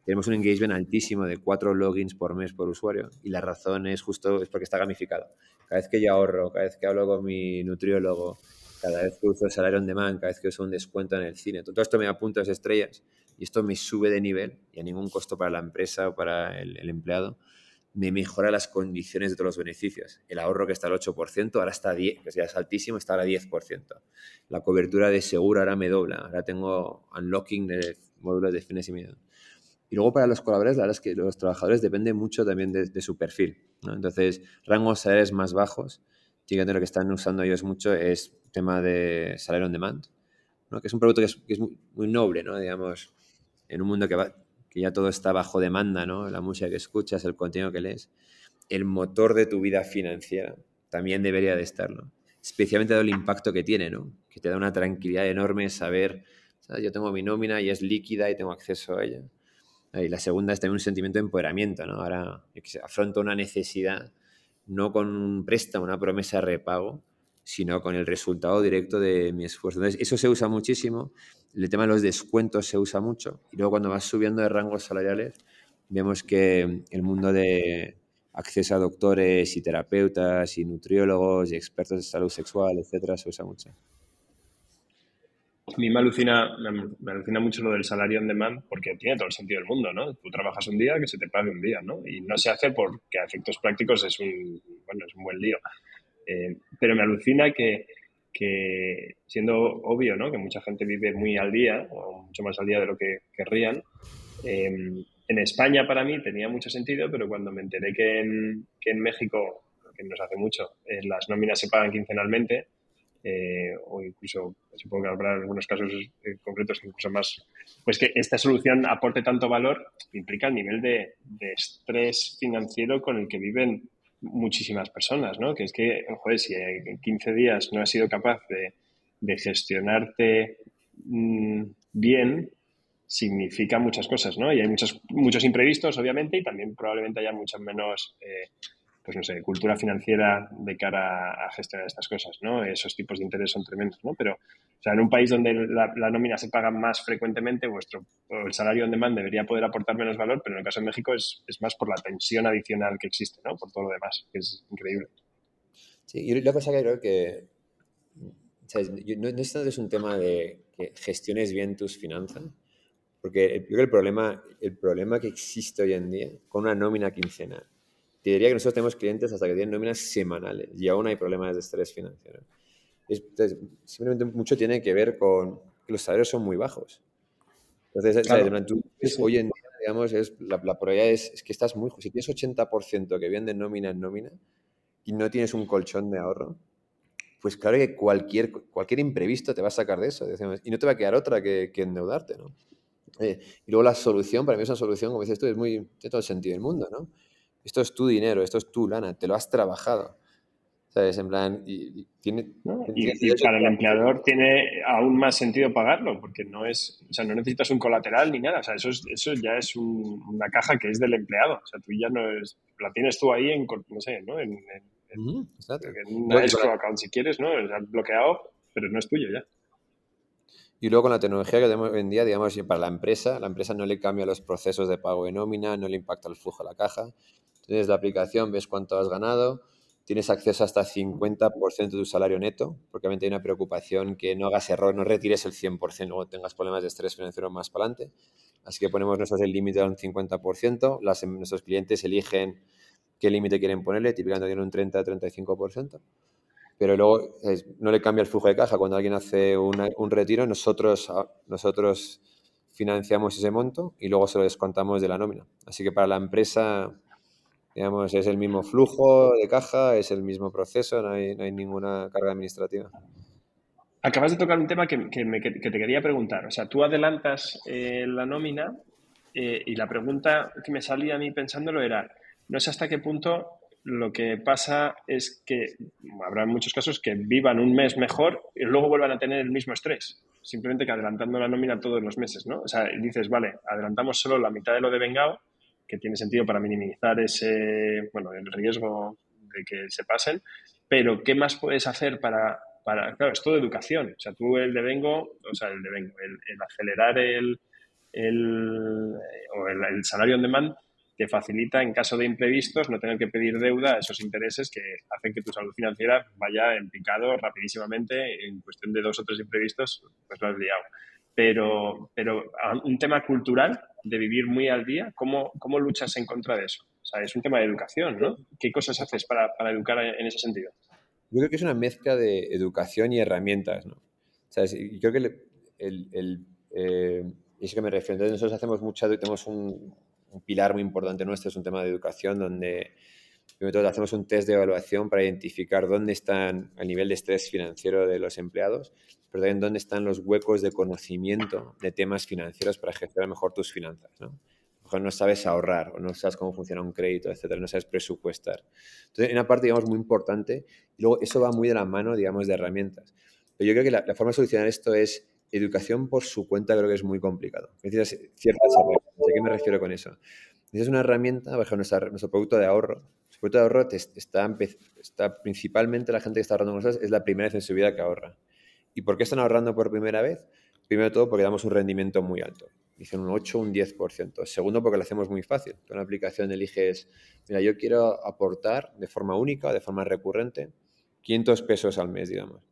tenemos un engagement altísimo de cuatro logins por mes por usuario y la razón es justo es porque está gamificado. Cada vez que yo ahorro, cada vez que hablo con mi nutriólogo, cada vez que uso el salario on demand, cada vez que uso un descuento en el cine, todo esto me da puntos estrellas y esto me sube de nivel y a ningún costo para la empresa o para el, empleado me mejora las condiciones de todos los beneficios. El ahorro que está al 8%, ahora está a 10, que ya es altísimo, está ahora a 10%. La cobertura de seguro ahora me dobla, ahora tengo unlocking de módulos de fines y medio. Y luego para los colaboradores, la verdad es que los trabajadores dependen mucho también de, su perfil. Entonces, rangos salariales más bajos, fíjate lo que están usando ellos mucho es tema de salario on demand, ¿no? que es un producto que es, muy, noble, ¿no? digamos, en un mundo que, ya todo está bajo demanda, ¿no? la música que escuchas, el contenido que lees, el motor de tu vida financiera también debería de estarlo. Especialmente dado el impacto que tiene, ¿no? que te da una tranquilidad enorme saber, yo tengo mi nómina y es líquida y tengo acceso a ella y la segunda es también un sentimiento de empoderamiento, ¿no? Ahora afronto una necesidad no con un préstamo, una promesa de repago, sino con el resultado directo de mi esfuerzo. Entonces, eso se usa muchísimo. El tema de los descuentos se usa mucho. Y luego cuando vas subiendo de rangos salariales, vemos que el mundo de acceso a doctores y terapeutas y nutriólogos y expertos de salud sexual, etcétera, se usa mucho. A mí me alucina, me, alucina mucho lo del salario on demand porque tiene todo el sentido del mundo, ¿no? Tú trabajas un día, que se te pague un día, ¿no? Y no se hace porque a efectos prácticos es un, bueno, es un buen lío. Eh, pero me alucina que, que, siendo obvio, ¿no? Que mucha gente vive muy al día, o mucho más al día de lo que querrían, eh, en España para mí tenía mucho sentido, pero cuando me enteré que en, que en México, que nos hace mucho, eh, las nóminas se pagan quincenalmente, eh, o incluso, supongo que habrá algunos casos eh, concretos incluso más, pues que esta solución aporte tanto valor implica el nivel de, estrés financiero con el que viven muchísimas personas, ¿no? Que es que, joder, si en 15 días no has sido capaz de, gestionarte mm, bien, significa muchas cosas, ¿no? Y hay muchos, muchos imprevistos, obviamente, y también probablemente haya muchas menos eh, pues no sé, cultura financiera de cara a gestionar estas cosas, ¿no? Esos tipos de interés son tremendos, ¿no? Pero, o sea, en un país donde la, nómina se paga más frecuentemente, vuestro el salario on demand debería poder aportar menos valor, pero en el caso de México es, es más por la tensión adicional que existe, ¿no? Por todo lo demás, que es increíble. Sí, y la cosa que creo que no, es un tema de que gestiones bien tus finanzas, porque yo creo que el problema, el problema que existe hoy en día con una nómina quincenal, te diría que nosotros tenemos clientes hasta que tienen nóminas semanales y aún hay problemas de estrés financiero. Simplemente mucho tiene que ver con que los salarios son muy bajos. Entonces, hoy en día, digamos, es, la, la probabilidad es, es, que estás muy... Si tienes 80% que viene de nómina en nómina y no tienes un colchón de ahorro, pues claro que cualquier, cualquier imprevisto te va a sacar de eso. y no te va a quedar otra que, endeudarte, ¿no? Eh, y luego la solución, para mí es una solución, como dices tú, es muy, tiene todo el sentido del mundo, ¿no? Esto es tu dinero, esto es tu lana, te lo has trabajado. ¿Sabes? En plan, y, tiene, y, para el empleador tiene aún más sentido pagarlo, porque no es, o sea, no necesitas un colateral ni nada. O sea, eso, eso ya es una caja que es del empleado. O sea, tú ya no es, la tienes tú ahí en, no sé, ¿no? En, una escrow account si quieres, ¿no? O bloqueado, pero no es tuyo ya. Y luego con la tecnología que tenemos hoy en día, digamos, para la empresa, la empresa no le cambia los procesos de pago de nómina, no le impacta el flujo de la caja. Tienes la aplicación, ves cuánto has ganado, tienes acceso hasta 50% de tu salario neto, porque obviamente hay una preocupación que no hagas error, no retires el 100%, luego tengas problemas de estrés financiero más para adelante. Así que ponemos nosotros el límite a un 50%, las, nuestros clientes eligen qué límite quieren ponerle, típicamente tiene un 30-35%, pero luego no le cambia el flujo de caja. Cuando alguien hace un retiro, nosotros, ah, nosotros financiamos ese monto y luego se lo descontamos de la nómina. Así que para la empresa, digamos, es el mismo flujo de caja, es el mismo proceso, no hay, ninguna carga administrativa. Acabas de tocar un tema que, te quería preguntar. O sea, tú adelantas eh, la nómina eh, y la pregunta que me salía a mí pensándolo era, no sé hasta qué punto lo que pasa es que habrá muchos casos que vivan un mes mejor y luego vuelvan a tener el mismo estrés. Simplemente que adelantando la nómina todos los meses, ¿no? O sea, dices, vale, adelantamos solo la mitad de lo de vengado, que tiene sentido para minimizar ese, bueno, el riesgo de que se pasen, pero ¿qué más puedes hacer para, para claro, es todo educación. O sea, tú el de vengo, o sea, el de vengo, el, acelerar el, el, o el, el salario on demand te facilita en caso de imprevistos no tener que pedir deuda a esos intereses que hacen que tu salud financiera vaya en picado rapidísimamente. En cuestión de dos o tres imprevistos, pues lo has liado. Pero, pero un tema cultural de vivir muy al día, ¿cómo, ¿cómo luchas en contra de eso? O sea, es un tema de educación, ¿no? ¿Qué cosas haces para, para educar en ese sentido? Yo creo que es una mezcla de educación y herramientas, ¿no? O sea, creo que el, el, el eh, y es que me refiero. Entonces nosotros hacemos mucho, tenemos un, un pilar muy importante nuestro es un tema de educación donde primero hacemos un test de evaluación para identificar dónde están el nivel de estrés financiero de los empleados, pero también dónde están los huecos de conocimiento de temas financieros para gestionar mejor tus finanzas. ¿no? Mejor no sabes ahorrar o no sabes cómo funciona un crédito, etcétera, no sabes presupuestar. Entonces, en una parte, digamos, muy importante, y luego eso va muy de la mano, digamos, de herramientas. Pero yo creo que la, la forma de solucionar esto es educación por su cuenta creo que es muy complicado. Necesitas ciertas herramientas. ¿A qué me refiero con eso? Necesitas una herramienta, bajo nuestro, nuestro producto de ahorro. Nuestro producto de ahorro está, está principalmente la gente que está ahorrando con nosotros es la primera vez en su vida que ahorra. ¿Y por qué están ahorrando por primera vez? Primero todo porque damos un rendimiento muy alto. Dicen un 8 un 10%. Segundo porque lo hacemos muy fácil. Con una aplicación eliges, mira, yo quiero aportar de forma única, de forma recurrente, 500 pesos al mes, digamos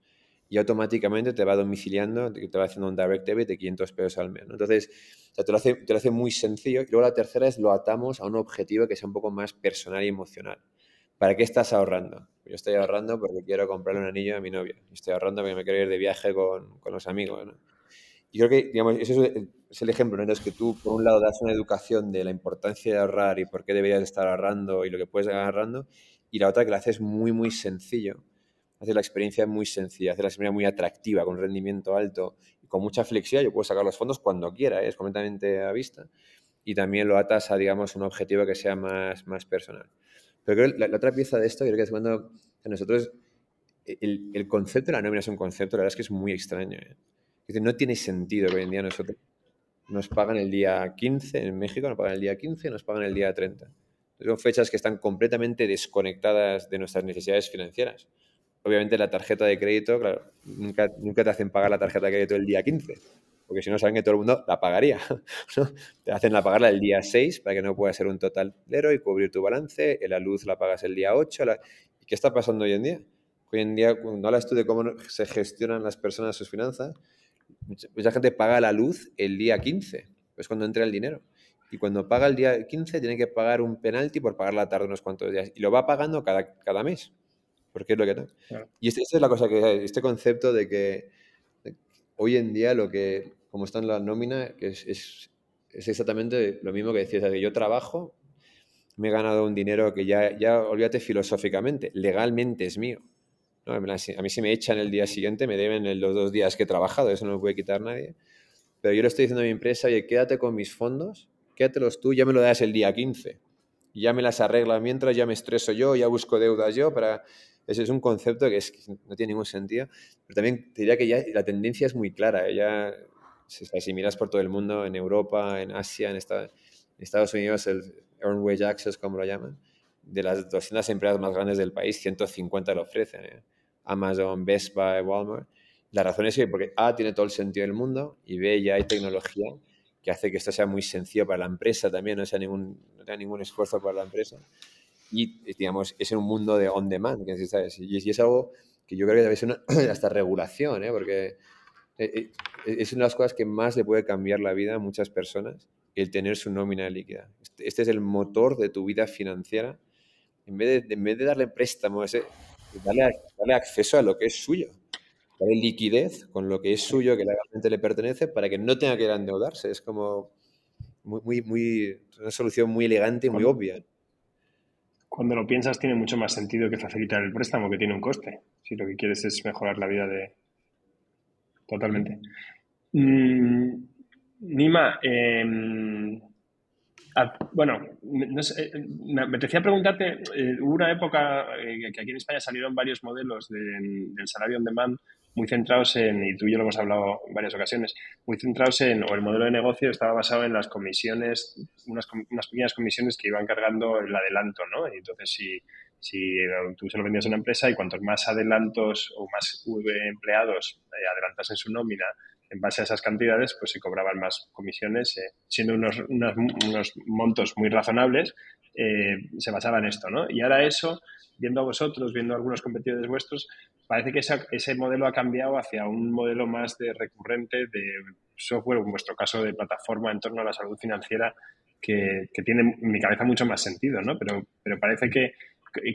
y automáticamente te va domiciliando, te va haciendo un direct debit de 500 pesos al mes. Entonces, te, lo hace, te lo hace muy sencillo. Y luego la tercera es lo atamos a un objetivo que sea un poco más personal y emocional. ¿Para qué estás ahorrando? Yo estoy ahorrando porque quiero comprarle un anillo a mi novia. Estoy ahorrando porque me quiero ir de viaje con, con los amigos. Y creo que, digamos, ese es el ejemplo, ¿no? Entonces, que tú, por un lado, das una educación de la importancia de ahorrar y por qué deberías estar ahorrando y lo que puedes ahorrando, y la otra que la haces muy, muy sencillo hace la experiencia muy sencilla, hace la experiencia muy atractiva, con rendimiento alto y con mucha flexibilidad. Yo puedo sacar los fondos cuando quiera, ¿eh? es completamente a vista. Y también lo atas a, digamos, un objetivo que sea más, más personal. Pero creo que la, otra pieza de esto, creo que es cuando nosotros, el, el, concepto de la nómina es un concepto, la verdad es que es muy extraño. ¿eh? Es decir, no tiene sentido que hoy en día nosotros nos pagan el día 15, en México nos pagan el día 15, nos pagan el día 30. Son fechas que están completamente desconectadas de nuestras necesidades financieras obviamente la tarjeta de crédito, claro, nunca, nunca te hacen pagar la tarjeta de crédito el día 15, porque si no saben que todo el mundo la pagaría. Te hacen la pagarla el día 6 para que no pueda ser un total cero y cubrir tu balance, la luz la pagas el día 8. ¿Y qué está pasando hoy en día? hoy en día, cuando hablas tú de cómo se gestionan las personas sus finanzas, mucha, gente paga la luz el día 15, es cuando entra el dinero. Y cuando paga el día 15 tiene que pagar un penalti por pagar la tarde unos cuantos días. Y lo va pagando cada, cada mes. Porque es lo que no. Y este, esta es la cosa que este concepto de que hoy en día lo que, como está en la nómina, que es, es, es exactamente lo mismo que decías, que yo trabajo, me he ganado un dinero que ya, ya olvídate filosóficamente, legalmente es mío. A mí si me echan el día siguiente, me deben los dos días que he trabajado, eso no lo puede quitar nadie. Pero yo le estoy diciendo a mi empresa, oye, quédate con mis fondos, quédatelos tú, ya me lo das el día 15. Y ya me las arregla mientras, ya me estreso yo, ya busco deudas yo para... Ese es un concepto que, es, no tiene ningún sentido. Pero también te diría que ya la tendencia es muy clara. ¿eh? Ya, si miras por todo el mundo, en Europa, en Asia, en, Estados Unidos, el Earned Wage Access, como lo llaman, de las 200 empresas más grandes del país, 150 lo ofrecen. ¿eh? Amazon, Best Buy, Walmart. La razón es que porque A tiene todo el sentido del mundo y B ya hay tecnología que hace que esto sea muy sencillo para la empresa también, no, sea ningún, no tenga ningún esfuerzo para la empresa. Y, digamos, es un mundo de on demand, ¿sabes? Y, es algo que yo creo que debe ser una, hasta regulación, ¿eh? porque eh, eh, es una de las cosas que más le puede cambiar la vida a muchas personas, el tener su nómina líquida. Este, este es el motor de tu vida financiera. En vez de, en vez de darle préstamo, ese, darle, darle acceso a lo que es suyo darle liquidez con lo que es suyo, que legalmente le pertenece, para que no tenga que endeudarse. Es como muy, muy, una solución muy elegante y muy obvia. Cuando lo piensas, tiene mucho más sentido que facilitar el préstamo, que tiene un coste. Si lo que quieres es mejorar la vida de. Totalmente. Mm, Nima, em, bueno, me apetecía preguntarte, eh, hubo una época eh, que aquí en España salieron varios modelos del salario on demand muy centrados en, y tú y yo lo hemos hablado en varias ocasiones, muy centrados en, o el modelo de negocio estaba basado en las comisiones, unas, unas pequeñas comisiones que iban cargando el adelanto, ¿no? Y entonces, si, si eh, tú se lo vendías a una empresa y cuantos más adelantos o más empleados eh, adelantas en su nómina, en base a esas cantidades, pues se cobraban más comisiones, eh, siendo unos, unos, unos, montos muy razonables, se basaba en esto, ¿no? Y ahora eso, viendo a vosotros, viendo a algunos competidores vuestros, parece que ese modelo ha cambiado hacia un modelo más de recurrente de software, en vuestro caso de plataforma en torno a la salud financiera, que, tiene en mi cabeza mucho más sentido, ¿no? Pero, pero parece que,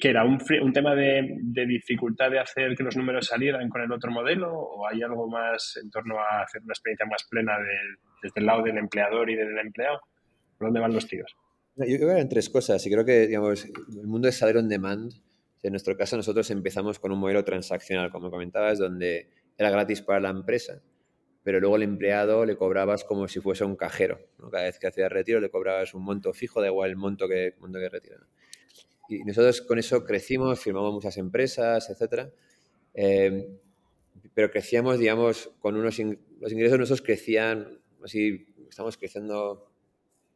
que era un, un tema de, dificultad de hacer que los números salieran con el otro modelo o hay algo más en torno a hacer una experiencia más plena desde el lado del empleador y del empleado. ¿Por dónde van los tiros? Yo creo que en tres cosas y creo que digamos, el mundo de saber on demand en nuestro caso, nosotros empezamos con un modelo transaccional, como comentabas, donde era gratis para la empresa, pero luego el empleado le cobrabas como si fuese un cajero. Cada vez que hacía retiro le cobrabas un monto fijo, da igual el monto que, monto que retira. Y nosotros con eso crecimos, firmamos muchas empresas, etc. Eh, pero crecíamos, digamos, con unos los ingresos nuestros crecían, así, estamos creciendo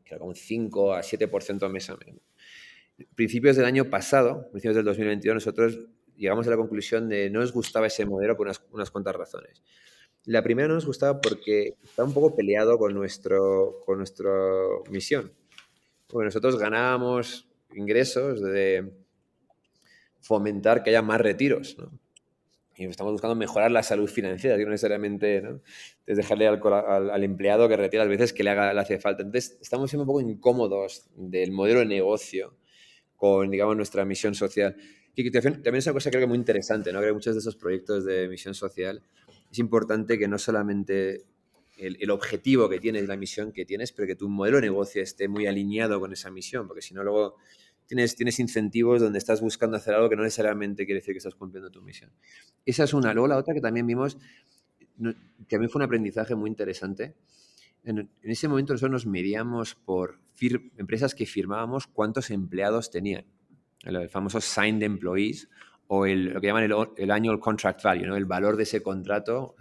creo, con un 5 a 7% mes a mes principios del año pasado, principios del 2022, nosotros llegamos a la conclusión de no nos gustaba ese modelo por unas, unas cuantas razones. La primera no nos gustaba porque está un poco peleado con, nuestro, con nuestra misión. Porque nosotros ganábamos ingresos de fomentar que haya más retiros. ¿no? Y estamos buscando mejorar la salud financiera, no necesariamente ¿no? es dejarle al, al, al, empleado que retira las veces que le, haga, le hace falta. Entonces, estamos siendo un poco incómodos del modelo de negocio con, digamos, nuestra misión social. Y también es una cosa creo que muy interesante, ¿no? Creo que muchos de esos proyectos de misión social es importante que no solamente el, objetivo que tienes, la misión que tienes, pero que tu modelo de negocio esté muy alineado con esa misión, porque si no luego tienes, tienes incentivos donde estás buscando hacer algo que no necesariamente quiere decir que estás cumpliendo tu misión. Esa es una. Luego la otra que también vimos, que a mí fue un aprendizaje muy interesante, en, en ese momento nosotros nos medíamos por empresas que firmábamos cuántos empleados tenían, el, famoso signed employees o el, lo que llaman el, el, annual contract value, ¿no? el valor de ese contrato,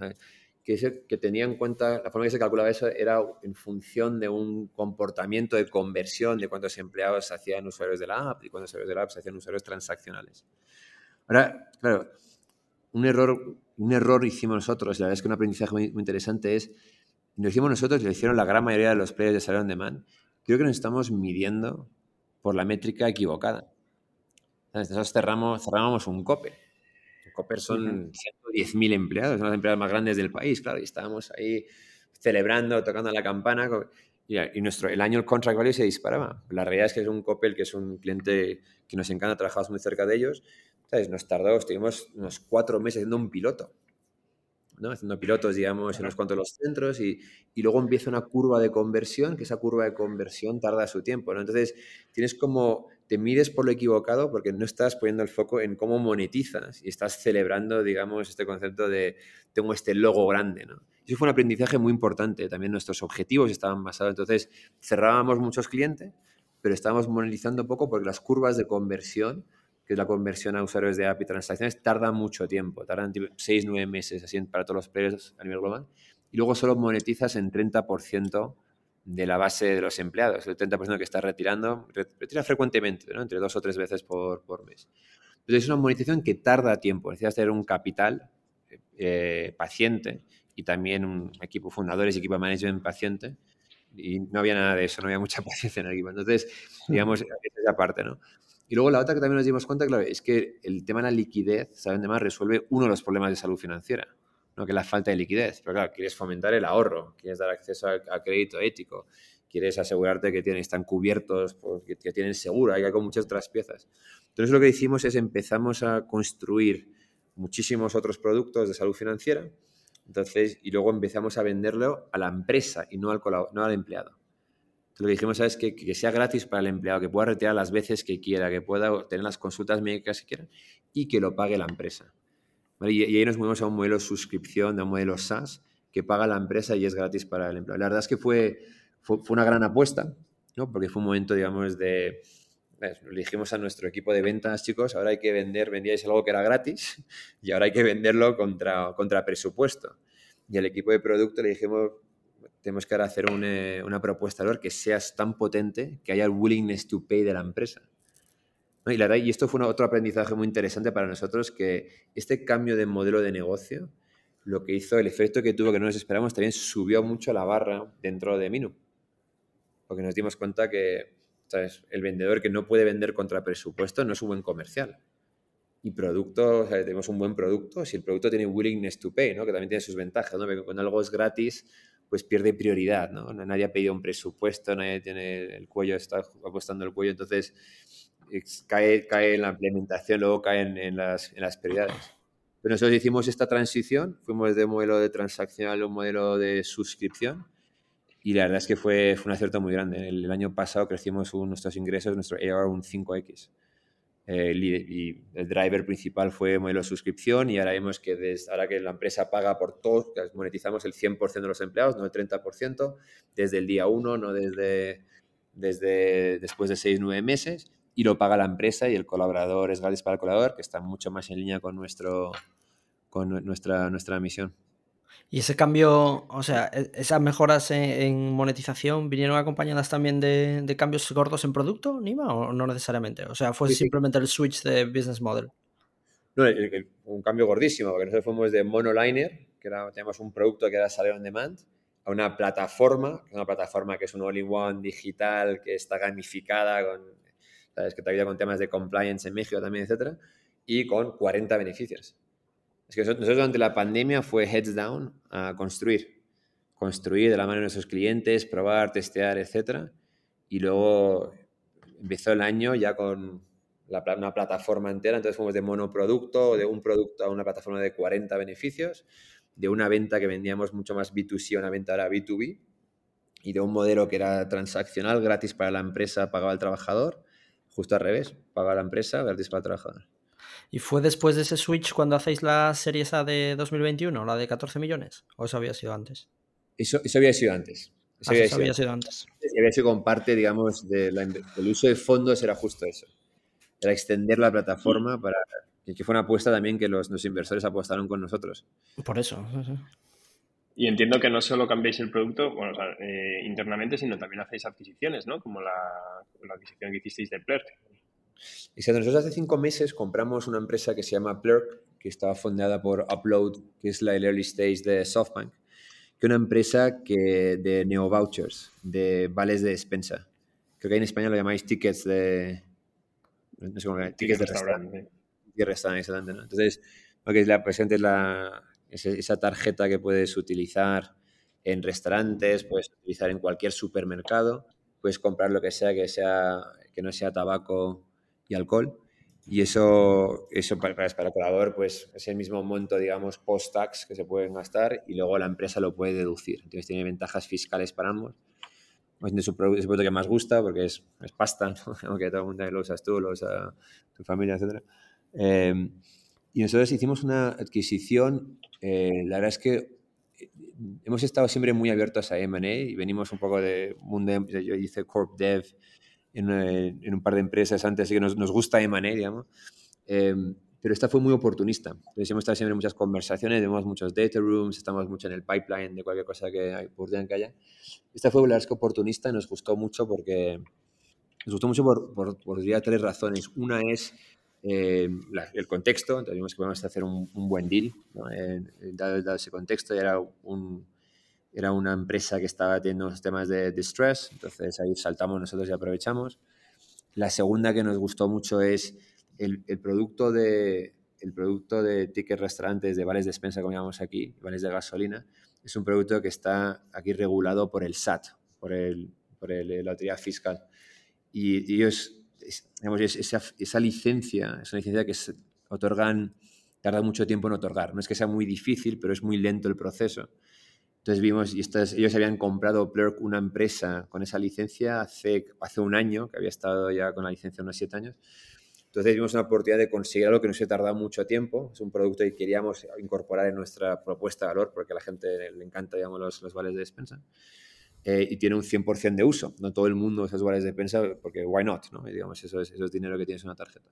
que, ese, que tenía en cuenta, la forma que se calculaba eso era en función de un comportamiento de conversión de cuántos empleados hacían usuarios de la app y cuántos usuarios de la app se hacían usuarios transaccionales. Ahora, claro, un error, un error hicimos nosotros, y la verdad es que un aprendizaje muy, muy interesante es, lo hicimos nosotros y lo hicieron la gran mayoría de los players de Salary on Demand, creo que nos estamos midiendo por la métrica equivocada. Nosotros cerramos, cerramos un COPE. Copper son 110.000 empleados, son las empresas más grandes del país, claro, y estábamos ahí celebrando, tocando la campana, y, nuestro, el año el contract value se disparaba. La realidad es que es un Coppel, que es un cliente que nos encanta, trabajamos muy cerca de ellos, ¿sabes? Nos tardó, estuvimos unos cuatro meses haciendo un piloto, ¿no? Haciendo pilotos, digamos, en unos cuantos los centros y, y, luego empieza una curva de conversión, que esa curva de conversión tarda su tiempo, ¿no? Entonces, tienes como, te mides por lo equivocado porque no estás poniendo el foco en cómo monetizas y estás celebrando, digamos, este concepto de tengo este logo grande, ¿no? Eso fue un aprendizaje muy importante. También nuestros objetivos estaban basados. Entonces, cerrábamos muchos clientes, pero estábamos monetizando poco porque las curvas de conversión, que es la conversión a usuarios de API transacciones, tardan mucho tiempo. Tardan 6, 9 meses así para todos los players a nivel global. Y luego solo monetizas en 30% de la base de los empleados. El 30% que estás retirando, retira frecuentemente, ¿no? entre dos o tres veces por, por mes. Entonces es una monetización que tarda tiempo. Necesitas tener un capital eh, paciente y también un equipo fundadores y equipo de management paciente. Y no había nada de eso, no había mucha paciencia en el equipo. Entonces, digamos, esa parte, ¿no? Y luego la otra que también nos dimos cuenta, claro, es que el tema de la liquidez, ¿saben? Además, resuelve uno de los problemas de salud financiera, ¿no? que es la falta de liquidez. Pero claro, quieres fomentar el ahorro, quieres dar acceso a, crédito ético, quieres asegurarte que tienen, están cubiertos, que, que tienen seguro, hay con muchas otras piezas. Entonces, lo que hicimos es empezamos a construir muchísimos otros productos de salud financiera entonces, y luego empezamos a venderlo a la empresa y no al, no al empleado. Lo que dijimos es que, sea gratis para el empleado, que pueda retirar las veces que quiera, que pueda tener las consultas médicas que quiera y que lo pague la empresa. Y, ahí nos movemos a un modelo de suscripción, de un modelo SaaS, que paga la empresa y es gratis para el empleado. La verdad es que fue, fue, fue una gran apuesta, ¿no? porque fue un momento, digamos, de, le dijimos a nuestro equipo de ventas, chicos, ahora hay que vender, vendíais algo que era gratis y ahora hay que venderlo contra, contra presupuesto. Y al equipo de producto le dijimos, tenemos que ahora hacer una, una propuesta de que sea tan potente que haya el willingness to pay de la empresa. Y, la y esto fue otro aprendizaje muy interesante para nosotros, que este cambio de modelo de negocio, lo que hizo, el efecto que tuvo que no nos esperamos, también subió mucho la barra dentro de Minu. Porque nos dimos cuenta que el vendedor que no puede vender contra presupuesto no es un buen comercial. Y producto, tenemos un buen producto, si el producto tiene willingness to pay, ¿no? que también tiene sus ventajas, ¿no? Cuando algo es gratis, pues pierde prioridad, ¿no? Nadie ha pedido un presupuesto, nadie tiene el cuello, está apostando el cuello, entonces cae, cae en la implementación, luego cae en, las, en las prioridades. Pero nosotros hicimos esta transición, fuimos de modelo de transaccional a un modelo de suscripción, y la verdad es que fue, fue un acierto muy grande. El, año pasado crecimos nuestros ingresos, nuestro AR un 5X. Eh, y el driver principal fue modelo de suscripción y ahora vemos que desde, ahora que la empresa paga por todos, monetizamos el 100% de los empleados, no el 30%, desde el día 1, no desde, desde después de 6, 9 meses, y lo paga la empresa y el colaborador es gratis para el colaborador, que está mucho más en línea con, nuestro, con nuestra, nuestra misión. Y ese cambio, o sea, e-, esas mejoras en, monetización vinieron acompañadas también de, cambios gordos en producto, Nima, o no necesariamente? O sea, fue simplemente el switch de business model. No, un cambio gordísimo, porque nosotros fuimos de monoliner, que era, teníamos un producto que era Salary on Demand, a una plataforma, una plataforma que es un all-in-one digital, que está gamificada, con, ¿sabes? que te ayuda con temas de compliance en México también, etcétera, y con 40 beneficios. Es que nosotros durante la pandemia fue heads down a construir. Construir de la mano de nuestros clientes, probar, testear, etc. Y luego empezó el año ya con una plataforma entera. Entonces fuimos de monoproducto, de un producto a una plataforma de 40 beneficios, de una venta que vendíamos mucho más B2C a una venta ahora B2B, y de un modelo que era transaccional, gratis para la empresa, pagaba el trabajador, justo al revés, pagaba la empresa, gratis para el trabajador. ¿Y fue después de ese switch cuando hacéis la serie esa de 2021, la de 14 millones? ¿O eso había sido antes? Eso, eso había sido antes. Eso, ah, había, sido, antes. Y había sido con parte, digamos, de del uso de fondos era justo eso. Era extender la plataforma para que fue una apuesta también que los, los inversores apostaron con nosotros. Por eso. Y entiendo que no solo cambiéis el producto bueno, eh, internamente, sino también hacéis adquisiciones, ¿no? Como la, la adquisición que hicisteis de Plert. Exacto. Nosotros hace cinco meses compramos una empresa que se llama Plurk, que estaba fundada por Upload, que es la early stage de SoftBank, que es una empresa que, de neo vouchers, de vales de despensa. Creo que en España lo llamáis tickets de... No sé cómo, tickets de restaurante. Restaurante, exactamente. ¿no? Entonces, que es la presente es la, esa tarjeta que puedes utilizar en restaurantes, puedes utilizar en cualquier supermercado, puedes comprar lo que sea que, sea, que no sea tabaco y alcohol. Y eso, eso para, el colaborador pues, es el mismo monto, digamos, post-tax que se pueden gastar y luego la empresa lo puede deducir. Entonces tiene ventajas fiscales para ambos. Es el producto que más gusta porque es, es pasta, aunque todo el mundo lo usas tú, lo usa tu familia, etc. Eh, y nosotros hicimos una adquisición, eh, la verdad es que hemos estado siempre muy abiertos a M&A y venimos un poco de mundo, yo hice Corp Dev en, en, un par de empresas antes, así que nos, nos gusta M&A, digamos. Eh, pero esta fue muy oportunista. Entonces hemos estado siempre en muchas conversaciones, tenemos muchos data rooms, estamos mucho en el pipeline de cualquier cosa que por que haya. Esta fue la verdad que oportunista y nos gustó mucho porque nos gustó mucho por, por, por diría, tres razones. Una es eh, el contexto, entonces vimos que podemos hacer un, un buen deal, ¿no? eh, dado, dado, ese contexto, era, un, era una empresa que estaba teniendo unos temas de distress, entonces ahí saltamos nosotros y aprovechamos. La segunda que nos gustó mucho es el, el, producto de el producto de tickets restaurantes, de vales de despensa, como llamamos aquí, vales de gasolina, es un producto que está aquí regulado por el SAT, por, el, por el, la autoridad fiscal. Y, y ellos, digamos, esa, esa, licencia, es una licencia que se otorgan, tarda mucho tiempo en otorgar. No es que sea muy difícil, pero es muy lento el proceso. Entonces vimos, y ellos habían comprado Plurk, una empresa con esa licencia hace, hace un año, que había estado ya con la licencia unos siete años. Entonces vimos una oportunidad de conseguir algo que no se tardado mucho tiempo. Es un producto que queríamos incorporar en nuestra propuesta de valor porque a la gente le encanta digamos, los, los vales de despensa. Eh, y tiene un 100% de uso. No todo el mundo usa vales de despensa porque why not, ¿no? Y, digamos, eso es, eso es dinero que tienes en una tarjeta.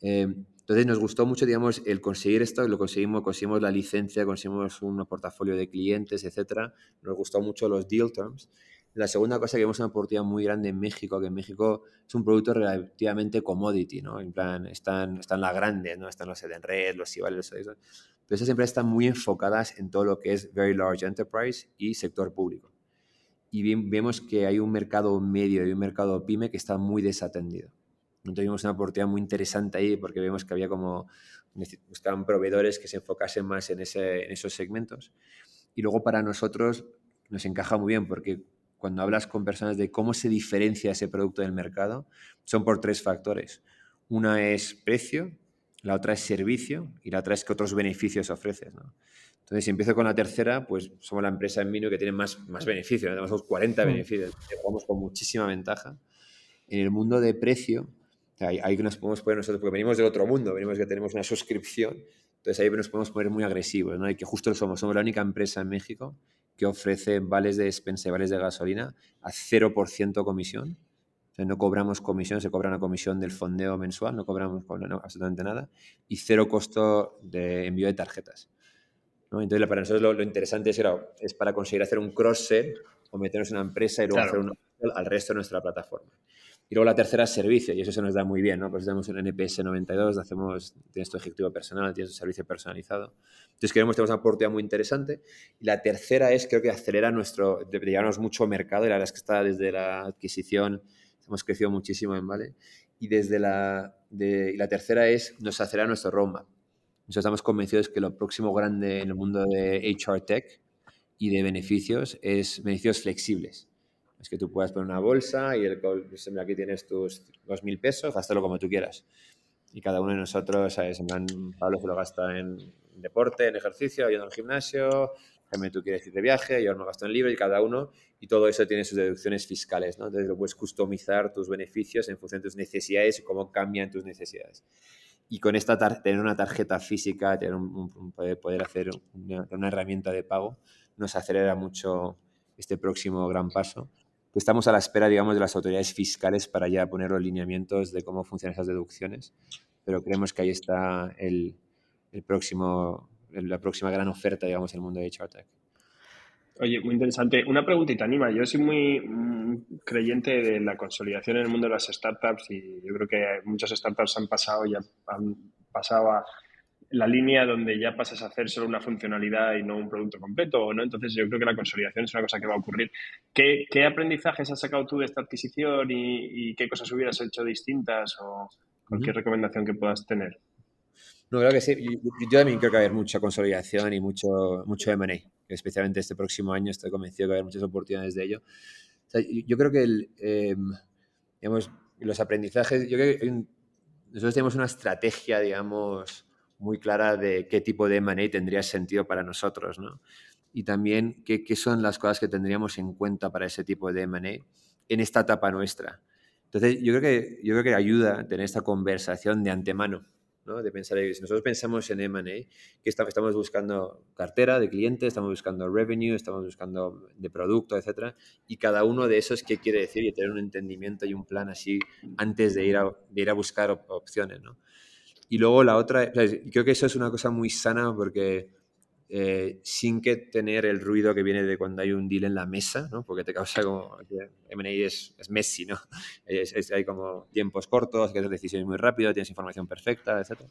Eh, entonces nos gustó mucho, digamos, el conseguir esto, lo conseguimos, conseguimos la licencia, conseguimos un portafolio de clientes, etcétera. Nos gustó mucho los deal terms. La segunda cosa que vemos una oportunidad muy grande en México, que en México es un producto relativamente commodity, ¿no? En plan, están, están las grandes, ¿no? Están los Edenred, los Cibales, eso. Pero esas empresas están muy enfocadas en todo lo que es very large enterprise y sector público. Y bien, vemos que hay un mercado medio y un mercado pyme que está muy desatendido. Entonces vimos una oportunidad muy interesante ahí porque vemos que había como, buscaban proveedores que se enfocasen más en, ese, en esos segmentos. Y luego para nosotros nos encaja muy bien porque cuando hablas con personas de cómo se diferencia ese producto del mercado, son por tres factores. Una es precio, la otra es servicio y la otra es que otros beneficios ofreces. ¿no? Entonces, si empiezo con la tercera, pues somos la empresa en Minu que tiene más, más beneficios, ¿no? tenemos 40 mm. beneficios, jugamos con muchísima ventaja. En el mundo de precio, ahí, ahí nos podemos poner nosotros, porque venimos del otro mundo, venimos que tenemos una suscripción, entonces ahí nos podemos poner muy agresivos, ¿no? Y que justo somos, somos la única empresa en México que ofrece vales de despensa y vales de gasolina a 0% comisión. O sea, no cobramos comisión, se cobra una comisión del fondeo mensual, no cobramos no, absolutamente nada. Y cero costo de envío de tarjetas. ¿no? Entonces, para nosotros lo, lo interesante es, es para conseguir hacer un cross-sell o meternos en una empresa y luego claro. hacer un al resto de nuestra plataforma. Y luego la tercera es servicio, y eso se nos da muy bien, ¿no? Pues tenemos un NPS 92, hacemos, tienes tu ejecutivo personal, tienes tu servicio personalizado. Entonces queremos tener una oportunidad muy interesante. Y la tercera es, creo que acelera nuestro, de llevarnos mucho mercado, y la verdad es que está desde la adquisición, hemos crecido muchísimo en Vale. Y desde la, de, y la tercera es, nos acelera nuestro roadmap. Nosotros estamos convencidos que lo próximo grande en el mundo de HR Tech y de beneficios es beneficios flexibles es que tú puedas poner una bolsa y el, aquí tienes tus 2.000 pesos, gástalo como tú quieras. Y cada uno de nosotros, ¿sabes? En Pablo se lo gasta en deporte, en ejercicio, yendo al gimnasio, Jaime tú quieres ir de viaje, yo me gasto en libre y cada uno, y todo eso tiene sus deducciones fiscales, ¿no? Entonces lo puedes customizar tus beneficios en función de tus necesidades y cómo cambian tus necesidades. Y con esta, tener una tarjeta física, tener un, un, poder hacer una, una herramienta de pago, nos acelera mucho este próximo gran paso estamos a la espera, digamos, de las autoridades fiscales para ya poner los lineamientos de cómo funcionan esas deducciones, pero creemos que ahí está el, el próximo, la próxima gran oferta, digamos, en el mundo de HR Tech. Oye, muy interesante. Una preguntita, Anima. Yo soy muy mm, creyente de la consolidación en el mundo de las startups y yo creo que muchas startups han pasado ya han pasado a la línea donde ya pasas a hacer solo una funcionalidad y no un producto completo, ¿no? Entonces yo creo que la consolidación es una cosa que va a ocurrir. ¿Qué, qué aprendizajes has sacado tú de esta adquisición y, y, qué cosas hubieras hecho distintas o cualquier recomendación que puedas tener? No, creo que sí. Yo, también creo que va a haber mucha consolidación y mucho, mucho M&A. Especialmente este próximo año estoy convencido que va a haber muchas oportunidades de ello. yo creo que el, em, digamos, los aprendizajes, yo creo que nosotros tenemos una estrategia, digamos, muy clara de qué tipo de M&A tendría sentido para nosotros, ¿no? Y también qué, qué son las cosas que tendríamos en cuenta para ese tipo de M&A en esta etapa nuestra. Entonces, yo creo que, yo creo que ayuda tener esta conversación de antemano, ¿no? De pensar, si nosotros pensamos en M&A, que estamos buscando cartera de clientes, estamos buscando revenue, estamos buscando de producto, etcétera, y cada uno de esos qué quiere decir y tener un entendimiento y un plan así antes de ir a, de ir a buscar opciones, ¿no? Y luego la otra, creo que eso es una cosa muy sana porque eh, sin que tener el ruido que viene de cuando hay un deal en la mesa, ¿no? porque te causa como M&A es, es Messi, ¿no? Es, hay como tiempos cortos, que hacer decisiones muy rápido, tienes información perfecta, etc.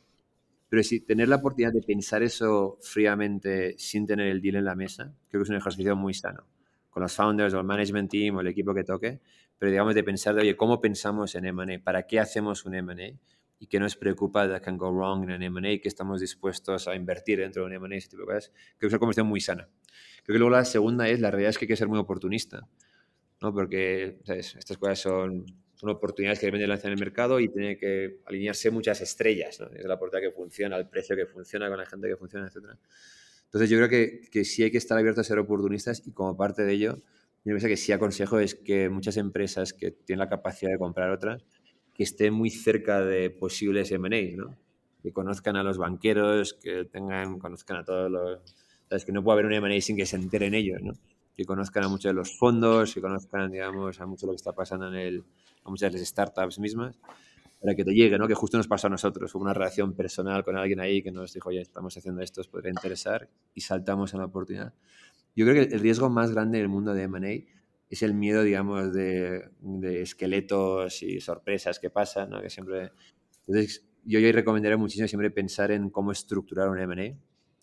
Pero si tener la oportunidad de pensar eso fríamente sin tener el deal en la mesa, creo que es un ejercicio muy sano. Con los founders o el management team o el equipo que toque, pero digamos de pensar de, oye, ¿cómo pensamos en M&A? ¿Para qué hacemos un M&A? Y que nos preocupa de can go wrong en un M&A, que estamos dispuestos a invertir dentro de un M&A, ese tipo de cosas, creo que es una conversación muy sana. Creo que luego la segunda es, la realidad es que hay que ser muy oportunista, ¿no? Porque estas cosas son, son oportunidades que deben de lanzar en el mercado y tiene que alinearse muchas estrellas, ¿no? Es la oportunidad que funciona, el precio que funciona, con la gente que funciona, etc. Entonces yo creo que, que sí hay que estar abiertos a ser oportunistas y como parte de ello, yo creo que sí aconsejo es que muchas empresas que tienen la capacidad de comprar otras, que esté muy cerca de posibles M&A, ¿no? Que conozcan a los banqueros, que tengan, conozcan a todos los... ¿sabes? Que no puede haber un M&A sin que se enteren ellos, ¿no? Que conozcan a muchos de los fondos, que conozcan, digamos, a mucho lo que está pasando en el, a muchas de las startups mismas, para que te llegue, ¿no? Que justo nos pasó a nosotros. Hubo una relación personal con alguien ahí que nos dijo, oye, estamos haciendo esto, os podría interesar, y saltamos a la oportunidad. Yo creo que el riesgo más grande del mundo de M&A es el miedo, digamos, de, esqueletos y sorpresas que pasan. Que siempre... Entonces, yo hoy recomendaría muchísimo siempre pensar en cómo estructurar un M&A.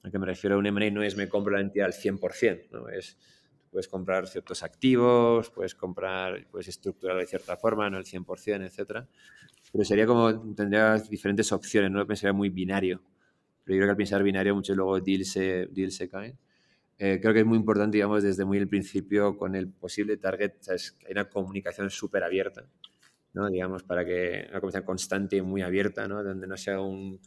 A que me refiero a un M&A no es me compro la entidad al 100%, ¿no? Es, puedes comprar ciertos activos, puedes comprar, puedes estructurar de cierta forma, no el 100%, etcétera. Pero sería como, tendrías diferentes opciones, no lo pensaría muy binario. Pero yo creo que al pensar binario, muchos luego deals se, deals se caen. Eh, creo que es muy importante, digamos, desde muy el principio con el posible target, ¿sabes? hay una comunicación súper abierta, ¿no? Digamos, para que una conversación constante y muy abierta, ¿no? Donde no sea un,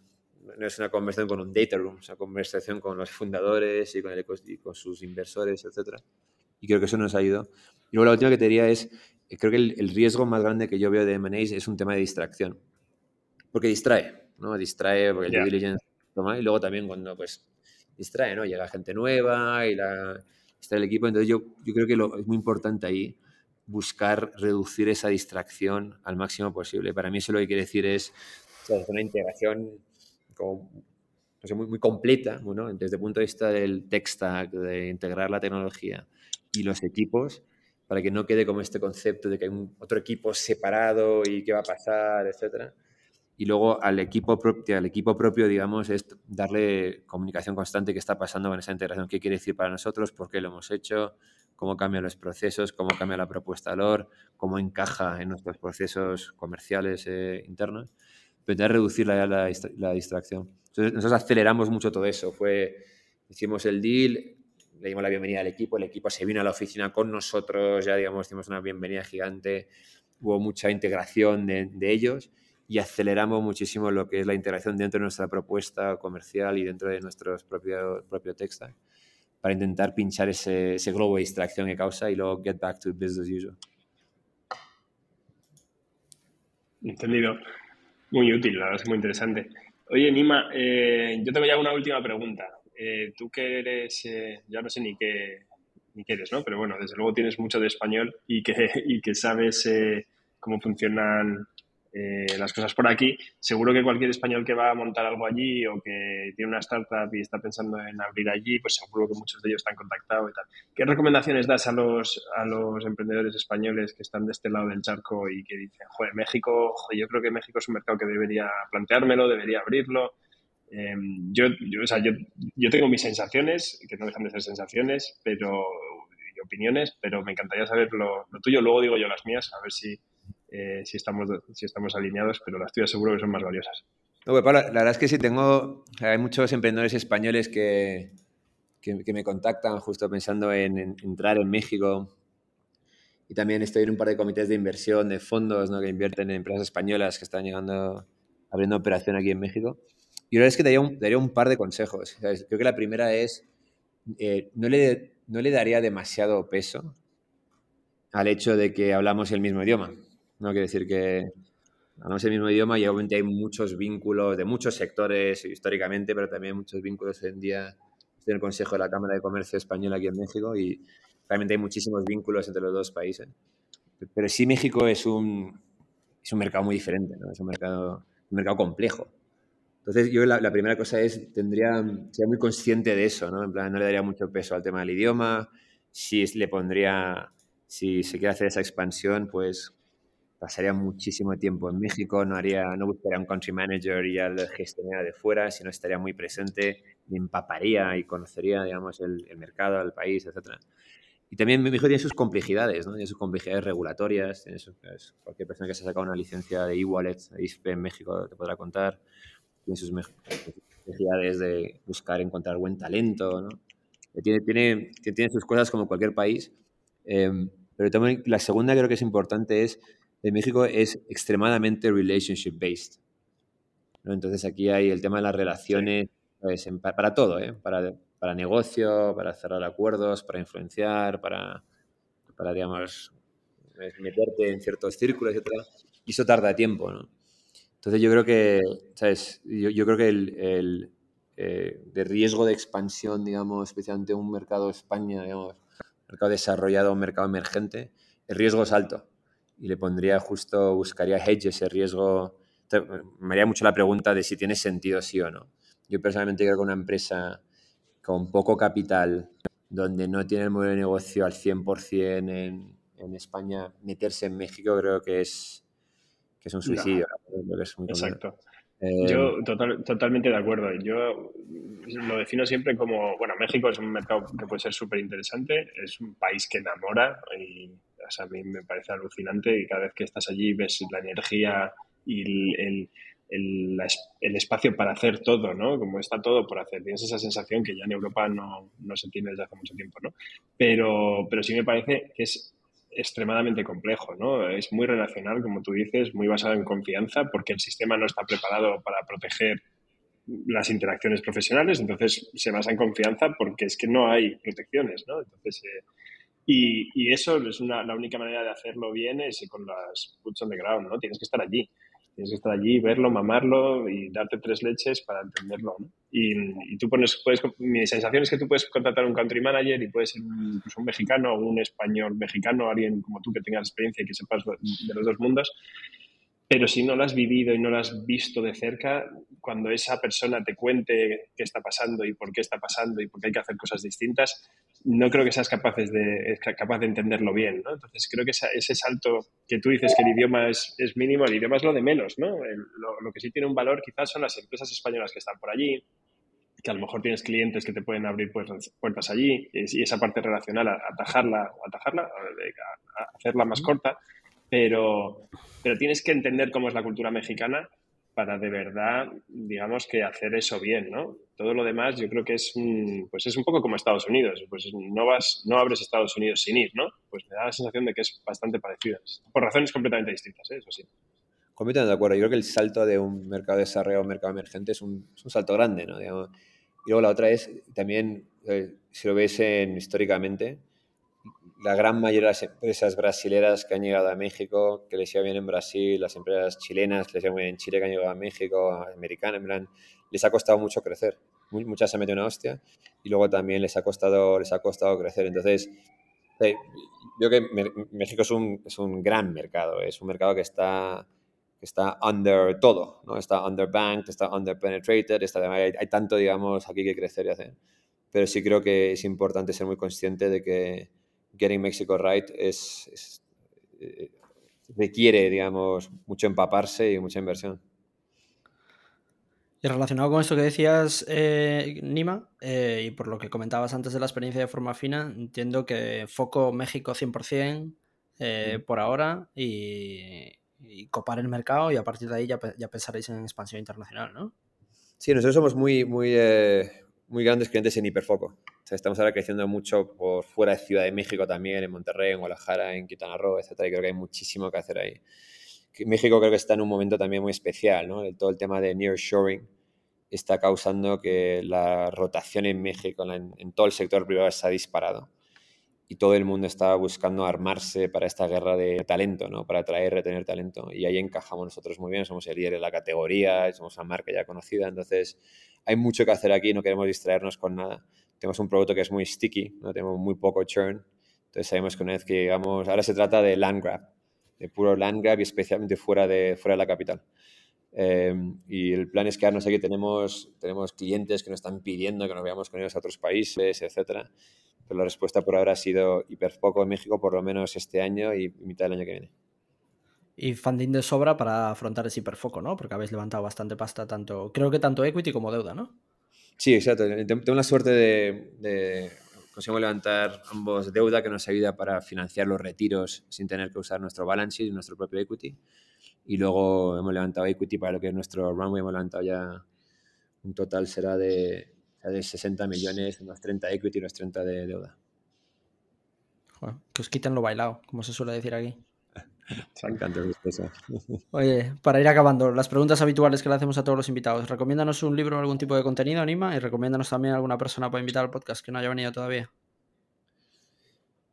no es una conversación con un data room, es una conversación con los fundadores y con, el, y con sus inversores, etcétera. Y creo que eso nos ha ido. Y luego la última que te diría es, eh, creo que el, el riesgo más grande que yo veo de M&A es un tema de distracción. Porque distrae, ¿no? Distrae porque el due diligence toma y luego también cuando pues distrae, ¿no? Llega gente nueva y la, está el equipo. Entonces yo, yo creo que lo, es muy importante ahí buscar reducir esa distracción al máximo posible. Para mí eso lo que quiere decir es una integración no sé, muy, muy completa, bueno, desde el punto de vista del tech stack, de integrar la tecnología y los equipos, para que no quede como este concepto de que hay un, otro equipo separado y qué va a pasar, etcétera y luego al equipo, propio, al equipo propio, digamos, es darle comunicación constante qué está pasando con esa integración, qué quiere decir para nosotros, por qué lo hemos hecho, cómo cambian los procesos, cómo cambia la propuesta de valor, cómo encaja en nuestros procesos comerciales eh, internos, intentar reducir la, la, distracción. Entonces, nosotros aceleramos mucho todo eso. Fue, hicimos el deal, le dimos la bienvenida al equipo, el equipo se vino a la oficina con nosotros, ya digamos, hicimos una bienvenida gigante, hubo mucha integración de, de ellos y aceleramos muchísimo lo que es la integración dentro de nuestra propuesta comercial y dentro de nuestro propio, propio texto para intentar pinchar ese, ese globo de distracción que causa y luego get back to business as usual. Entendido. Muy útil, la verdad es muy interesante. Oye, Nima, eh, yo tengo ya una última pregunta. Eh, tú que eres, eh, ya no sé ni qué, ni qué eres, ¿no? Pero bueno, desde luego tienes mucho de español y que, y que sabes cómo funcionan eh, las cosas por aquí, seguro que cualquier español que va a montar algo allí o que tiene una startup y está pensando en abrir allí, pues seguro que muchos de ellos están contactados y tal. ¿Qué recomendaciones das a los, a los emprendedores españoles que están de este lado del charco y que dicen, joder, México, yo creo que México es un mercado que debería planteármelo, debería abrirlo? Em, yo, yo, o sea, yo, yo tengo mis sensaciones, que no dejan de ser sensaciones, pero opiniones, pero me encantaría saber lo, lo tuyo. Luego digo yo las mías, a ver si, eh, si, estamos, si estamos alineados, pero las tuyas seguro que son más valiosas. La verdad es que sí, tengo, hay muchos emprendedores españoles que, que, me contactan justo pensando en, entrar en México. Y también estoy en un par de comités de inversión, de fondos ¿no? que invierten en empresas españolas que están llegando, abriendo operación aquí en México. Y la verdad es que daría un, daría un par de consejos. Creo que la primera es, eh, no, le, no le daría demasiado peso al hecho de que hablamos el mismo idioma. No quiere decir que hablamos el mismo idioma y obviamente hay muchos vínculos de muchos sectores históricamente, pero también muchos vínculos hoy en día en el Consejo de la Cámara de Comercio Española aquí en México y realmente hay muchísimos vínculos entre los dos países. Pero sí México es un, es un mercado muy diferente, ¿no? es un mercado, un mercado complejo. Entonces yo la, la, primera cosa es, tendría, sería muy consciente de eso, ¿no? En plan, no le daría mucho peso al tema del idioma, si le pondría, si se quiere hacer esa expansión, pues pasaría muchísimo tiempo en México, no haría, no buscaría un country manager y ya lo gestionaría de fuera, sino estaría muy presente, me empaparía y conocería, digamos, el, el mercado, el país, etc. Y también México tiene sus complejidades, ¿no? Tiene sus complejidades regulatorias, tiene sus, pues, cualquier persona que se ha sacado una licencia de e-wallet, en México te podrá contar, tiene sus complejidades de buscar, encontrar buen talento, ¿no? Tiene, tiene, tiene sus cosas como cualquier país, eh, pero también la segunda creo que es importante es de México es extremadamente relationship based. ¿no? Entonces aquí hay el tema de las relaciones pues, para, todo, ¿eh? para, para, negocio, para cerrar acuerdos, para influenciar, para, para digamos, meterte en ciertos círculos, etc. Y eso tarda tiempo, ¿no? Entonces yo creo que, ¿sabes? Yo, yo creo que el, el eh, de riesgo de expansión, digamos, especialmente un mercado España, digamos, mercado desarrollado, un mercado emergente, el riesgo es alto y le pondría justo, buscaría hedge ese riesgo. Me haría mucho la pregunta de si tiene sentido sí o no. Yo personalmente creo que una empresa con poco capital, donde no tiene el modelo de negocio al 100% en, en España, meterse en México creo que es, que es un suicidio. Exacto. Eh, Yo totalmente de acuerdo. Yo lo defino siempre como, bueno, México es un mercado que puede ser súper interesante, es un país que enamora y a mí me parece alucinante y cada vez que estás allí ves la energía y el, el, el, espacio para hacer todo, ¿no? Como está todo por hacer. Tienes esa sensación que ya en Europa no, no se tiene desde hace mucho tiempo, ¿no? Pero, pero sí me parece que es extremadamente complejo, ¿no? Es muy relacional, como tú dices, muy basado en confianza, porque el sistema no está preparado para proteger las interacciones profesionales, entonces se basa en confianza porque es que no hay protecciones, ¿no? Entonces, eh, y, eso es una, la única manera de hacerlo bien es con las boots on the ground, ¿no? Tienes que estar allí. Tienes que estar allí, verlo, mamarlo y darte tres leches para entenderlo. Y, tú pones, puedes, mi sensación es que tú puedes contratar un country manager y puedes ser pues un mexicano o un español mexicano, alguien como tú que tengas experiencia y que sepas de los dos mundos. Pero si no lo has vivido y no lo has visto de cerca, cuando esa persona te cuente qué está pasando y por qué está pasando y por qué hay que hacer cosas distintas, no creo que seas capaces de, capaz de entenderlo bien, ¿no? Entonces creo que ese salto que tú dices que el idioma es, es mínimo, el idioma es lo de menos, ¿no? lo, lo, que sí tiene un valor quizás son las empresas españolas que están por allí, que a lo mejor tienes clientes que te pueden abrir puertas allí y esa parte relacional, atajarla, atajarla, a hacerla más corta, pero, pero tienes que entender cómo es la cultura mexicana para de verdad, digamos que hacer eso bien, ¿no? Todo lo demás yo creo que es pues es un poco como Estados Unidos, pues no vas, no abres Estados Unidos sin ir, ¿no? Pues me da la sensación de que es bastante parecido, por razones completamente distintas, ¿eh? eso sí. Completamente de acuerdo. Yo creo que el salto de un mercado de desarrollo a un mercado emergente es un, salto grande, ¿no? Y luego la otra es, también, eh, si lo ves en, históricamente, la gran mayoría de las empresas brasileras que han llegado a México, que les iba bien en Brasil, las empresas chilenas que les iba bien en Chile, que han llegado a México, americanas, en plan, les ha costado mucho crecer. Muchas se han metido una hostia y luego también les ha costado, les ha costado crecer. Entonces, yo creo que México es un, es un gran mercado, es un mercado que está, está under todo, ¿no? Está underbanked, está underpenetrated, está, hay, hay tanto, digamos, aquí que crecer y hacer. Pero sí creo que es importante ser muy consciente de que Getting Mexico Right es, eh, requiere, digamos, mucho empaparse y mucha inversión. Y relacionado con esto que decías, eh, Nima, eh, y por lo que comentabas antes de la experiencia de forma fina, entiendo que foco México 100% por ahora y, y copar el mercado y a partir de ahí ya, ya pensaréis en expansión internacional, ¿no? Sí, nosotros somos muy, muy, eh, muy grandes clientes en hiperfoco. Estamos ahora creciendo mucho por fuera de Ciudad de México también, en Monterrey, en Guadalajara, en Quintana Roo, etcétera. Y creo que hay muchísimo que hacer ahí. México creo que está en un momento también muy especial, ¿no? todo el tema de nearshoring está causando que la rotación en México, en, en todo el sector privado, se ha disparado y todo el mundo estaba buscando armarse para esta guerra de talento, ¿no? Para atraer retener talento. Y ahí encajamos nosotros muy bien, somos el líder de la categoría, somos una marca ya conocida, entonces hay mucho que hacer aquí, no queremos distraernos con nada. Tenemos un producto que es muy sticky, no tenemos muy poco churn, entonces sabemos que una vez que llegamos, ahora se trata de land grab, de puro land grab y especialmente fuera de, fuera de la capital. Em, y el plan es quedarnos aquí. Tenemos, tenemos clientes que nos están pidiendo que nos veamos con ellos a otros países, etcétera pero la respuesta por ahora ha sido hiper poco en México, por lo menos este año y mitad del año que viene. Y funding de sobra para afrontar ese hiperfoco, ¿no? Porque habéis levantado bastante pasta, tanto, creo que tanto equity como deuda, ¿no? Sí, exacto. Tengo la suerte de, de conseguimos levantar ambos deuda que nos ayuda para financiar los retiros sin tener que usar nuestro balance sheet, nuestro propio equity. Y luego hemos levantado equity para lo que es nuestro runway, hemos levantado ya un total será de de 60 millones, unos 30 equity y unos 30 de deuda. que os quiten lo bailado, como se suele decir aquí. Se encanta Oye, para ir acabando, las preguntas habituales que le hacemos a todos los invitados. Recomiéndanos un libro o algún tipo de contenido, Anima, y recomiéndanos también a alguna persona para invitar al podcast que no haya venido todavía.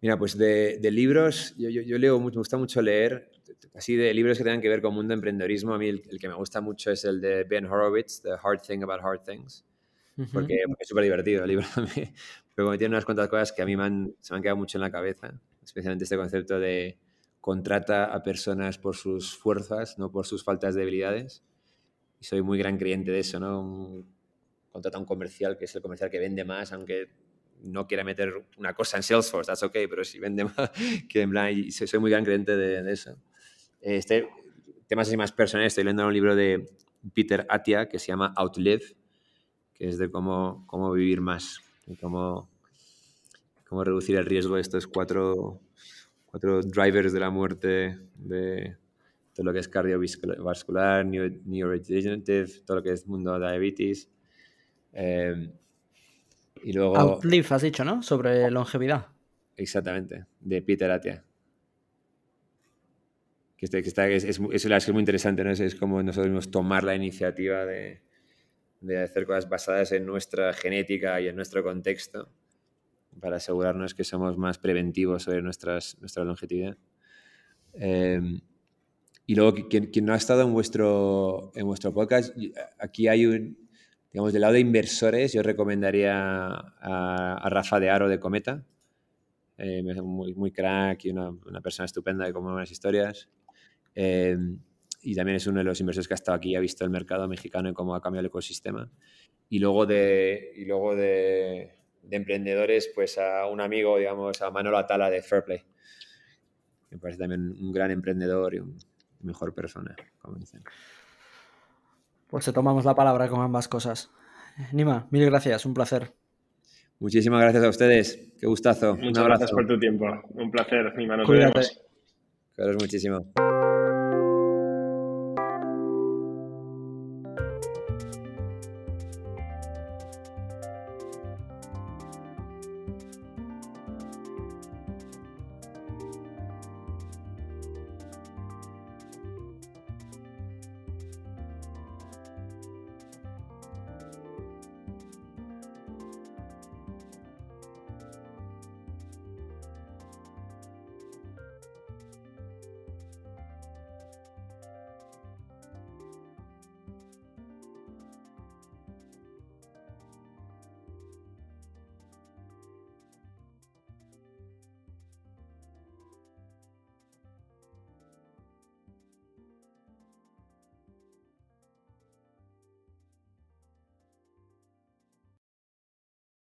Mira, pues de, libros, yo, leo mucho, me gusta mucho leer, así de libros que tengan que ver con mundo emprendedorismo. A mí el, el, que me gusta mucho es el de Ben Horowitz, The Hard Thing About Hard Things porque, es súper divertido el libro también. Pero tiene unas cuantas cosas que a mí se me han quedado mucho en la cabeza, especialmente este concepto de contrata a personas por sus fuerzas, no por sus faltas de habilidades. Y soy muy gran creyente de eso, ¿no? contrata a un comercial que es el comercial que vende más, aunque no quiera meter una cosa en Salesforce, that's ok, pero si vende más, que en plan, y soy muy gran creyente de, eso. Este, temas así más personales, estoy leyendo un libro de Peter Atia que se llama Outlive, que es de cómo, cómo vivir más y cómo, cómo reducir el riesgo de estos cuatro, cuatro drivers de la muerte de todo lo que es cardiovascular, neurodegenerative, todo lo que es mundo de diabetes. Eh, y luego... Outlive has dicho, ¿no? Sobre longevidad. Exactamente, de Peter Atia. Que, está, que está, es, es, es, muy interesante, ¿no? Es, es como nosotros mismos tomar la iniciativa de, de hacer cosas basadas en nuestra genética y en nuestro contexto para asegurarnos que somos más preventivos sobre nuestras, nuestra longevidad. Em, y luego, quien, quien, no ha estado en vuestro, en vuestro podcast, aquí hay un, digamos, del lado de inversores, yo recomendaría a, Rafa de Aro de Cometa, eh, muy, muy crack y una, una persona estupenda de como buenas historias. Eh, y también es uno de los inversores que ha estado aquí y ha visto el mercado mexicano y cómo ha cambiado el ecosistema. Y luego de, y luego de, de emprendedores, pues a un amigo, digamos, a Manolo Atala de Fairplay. Me parece también un gran emprendedor y un mejor persona, como dicen. Pues te tomamos la palabra con ambas cosas. Nima, mil gracias, un placer. Muchísimas gracias a ustedes. Qué gustazo. Muchas gracias por tu tiempo. Un placer, Nima. Nos Cuídate. vemos. Gracias muchísimo.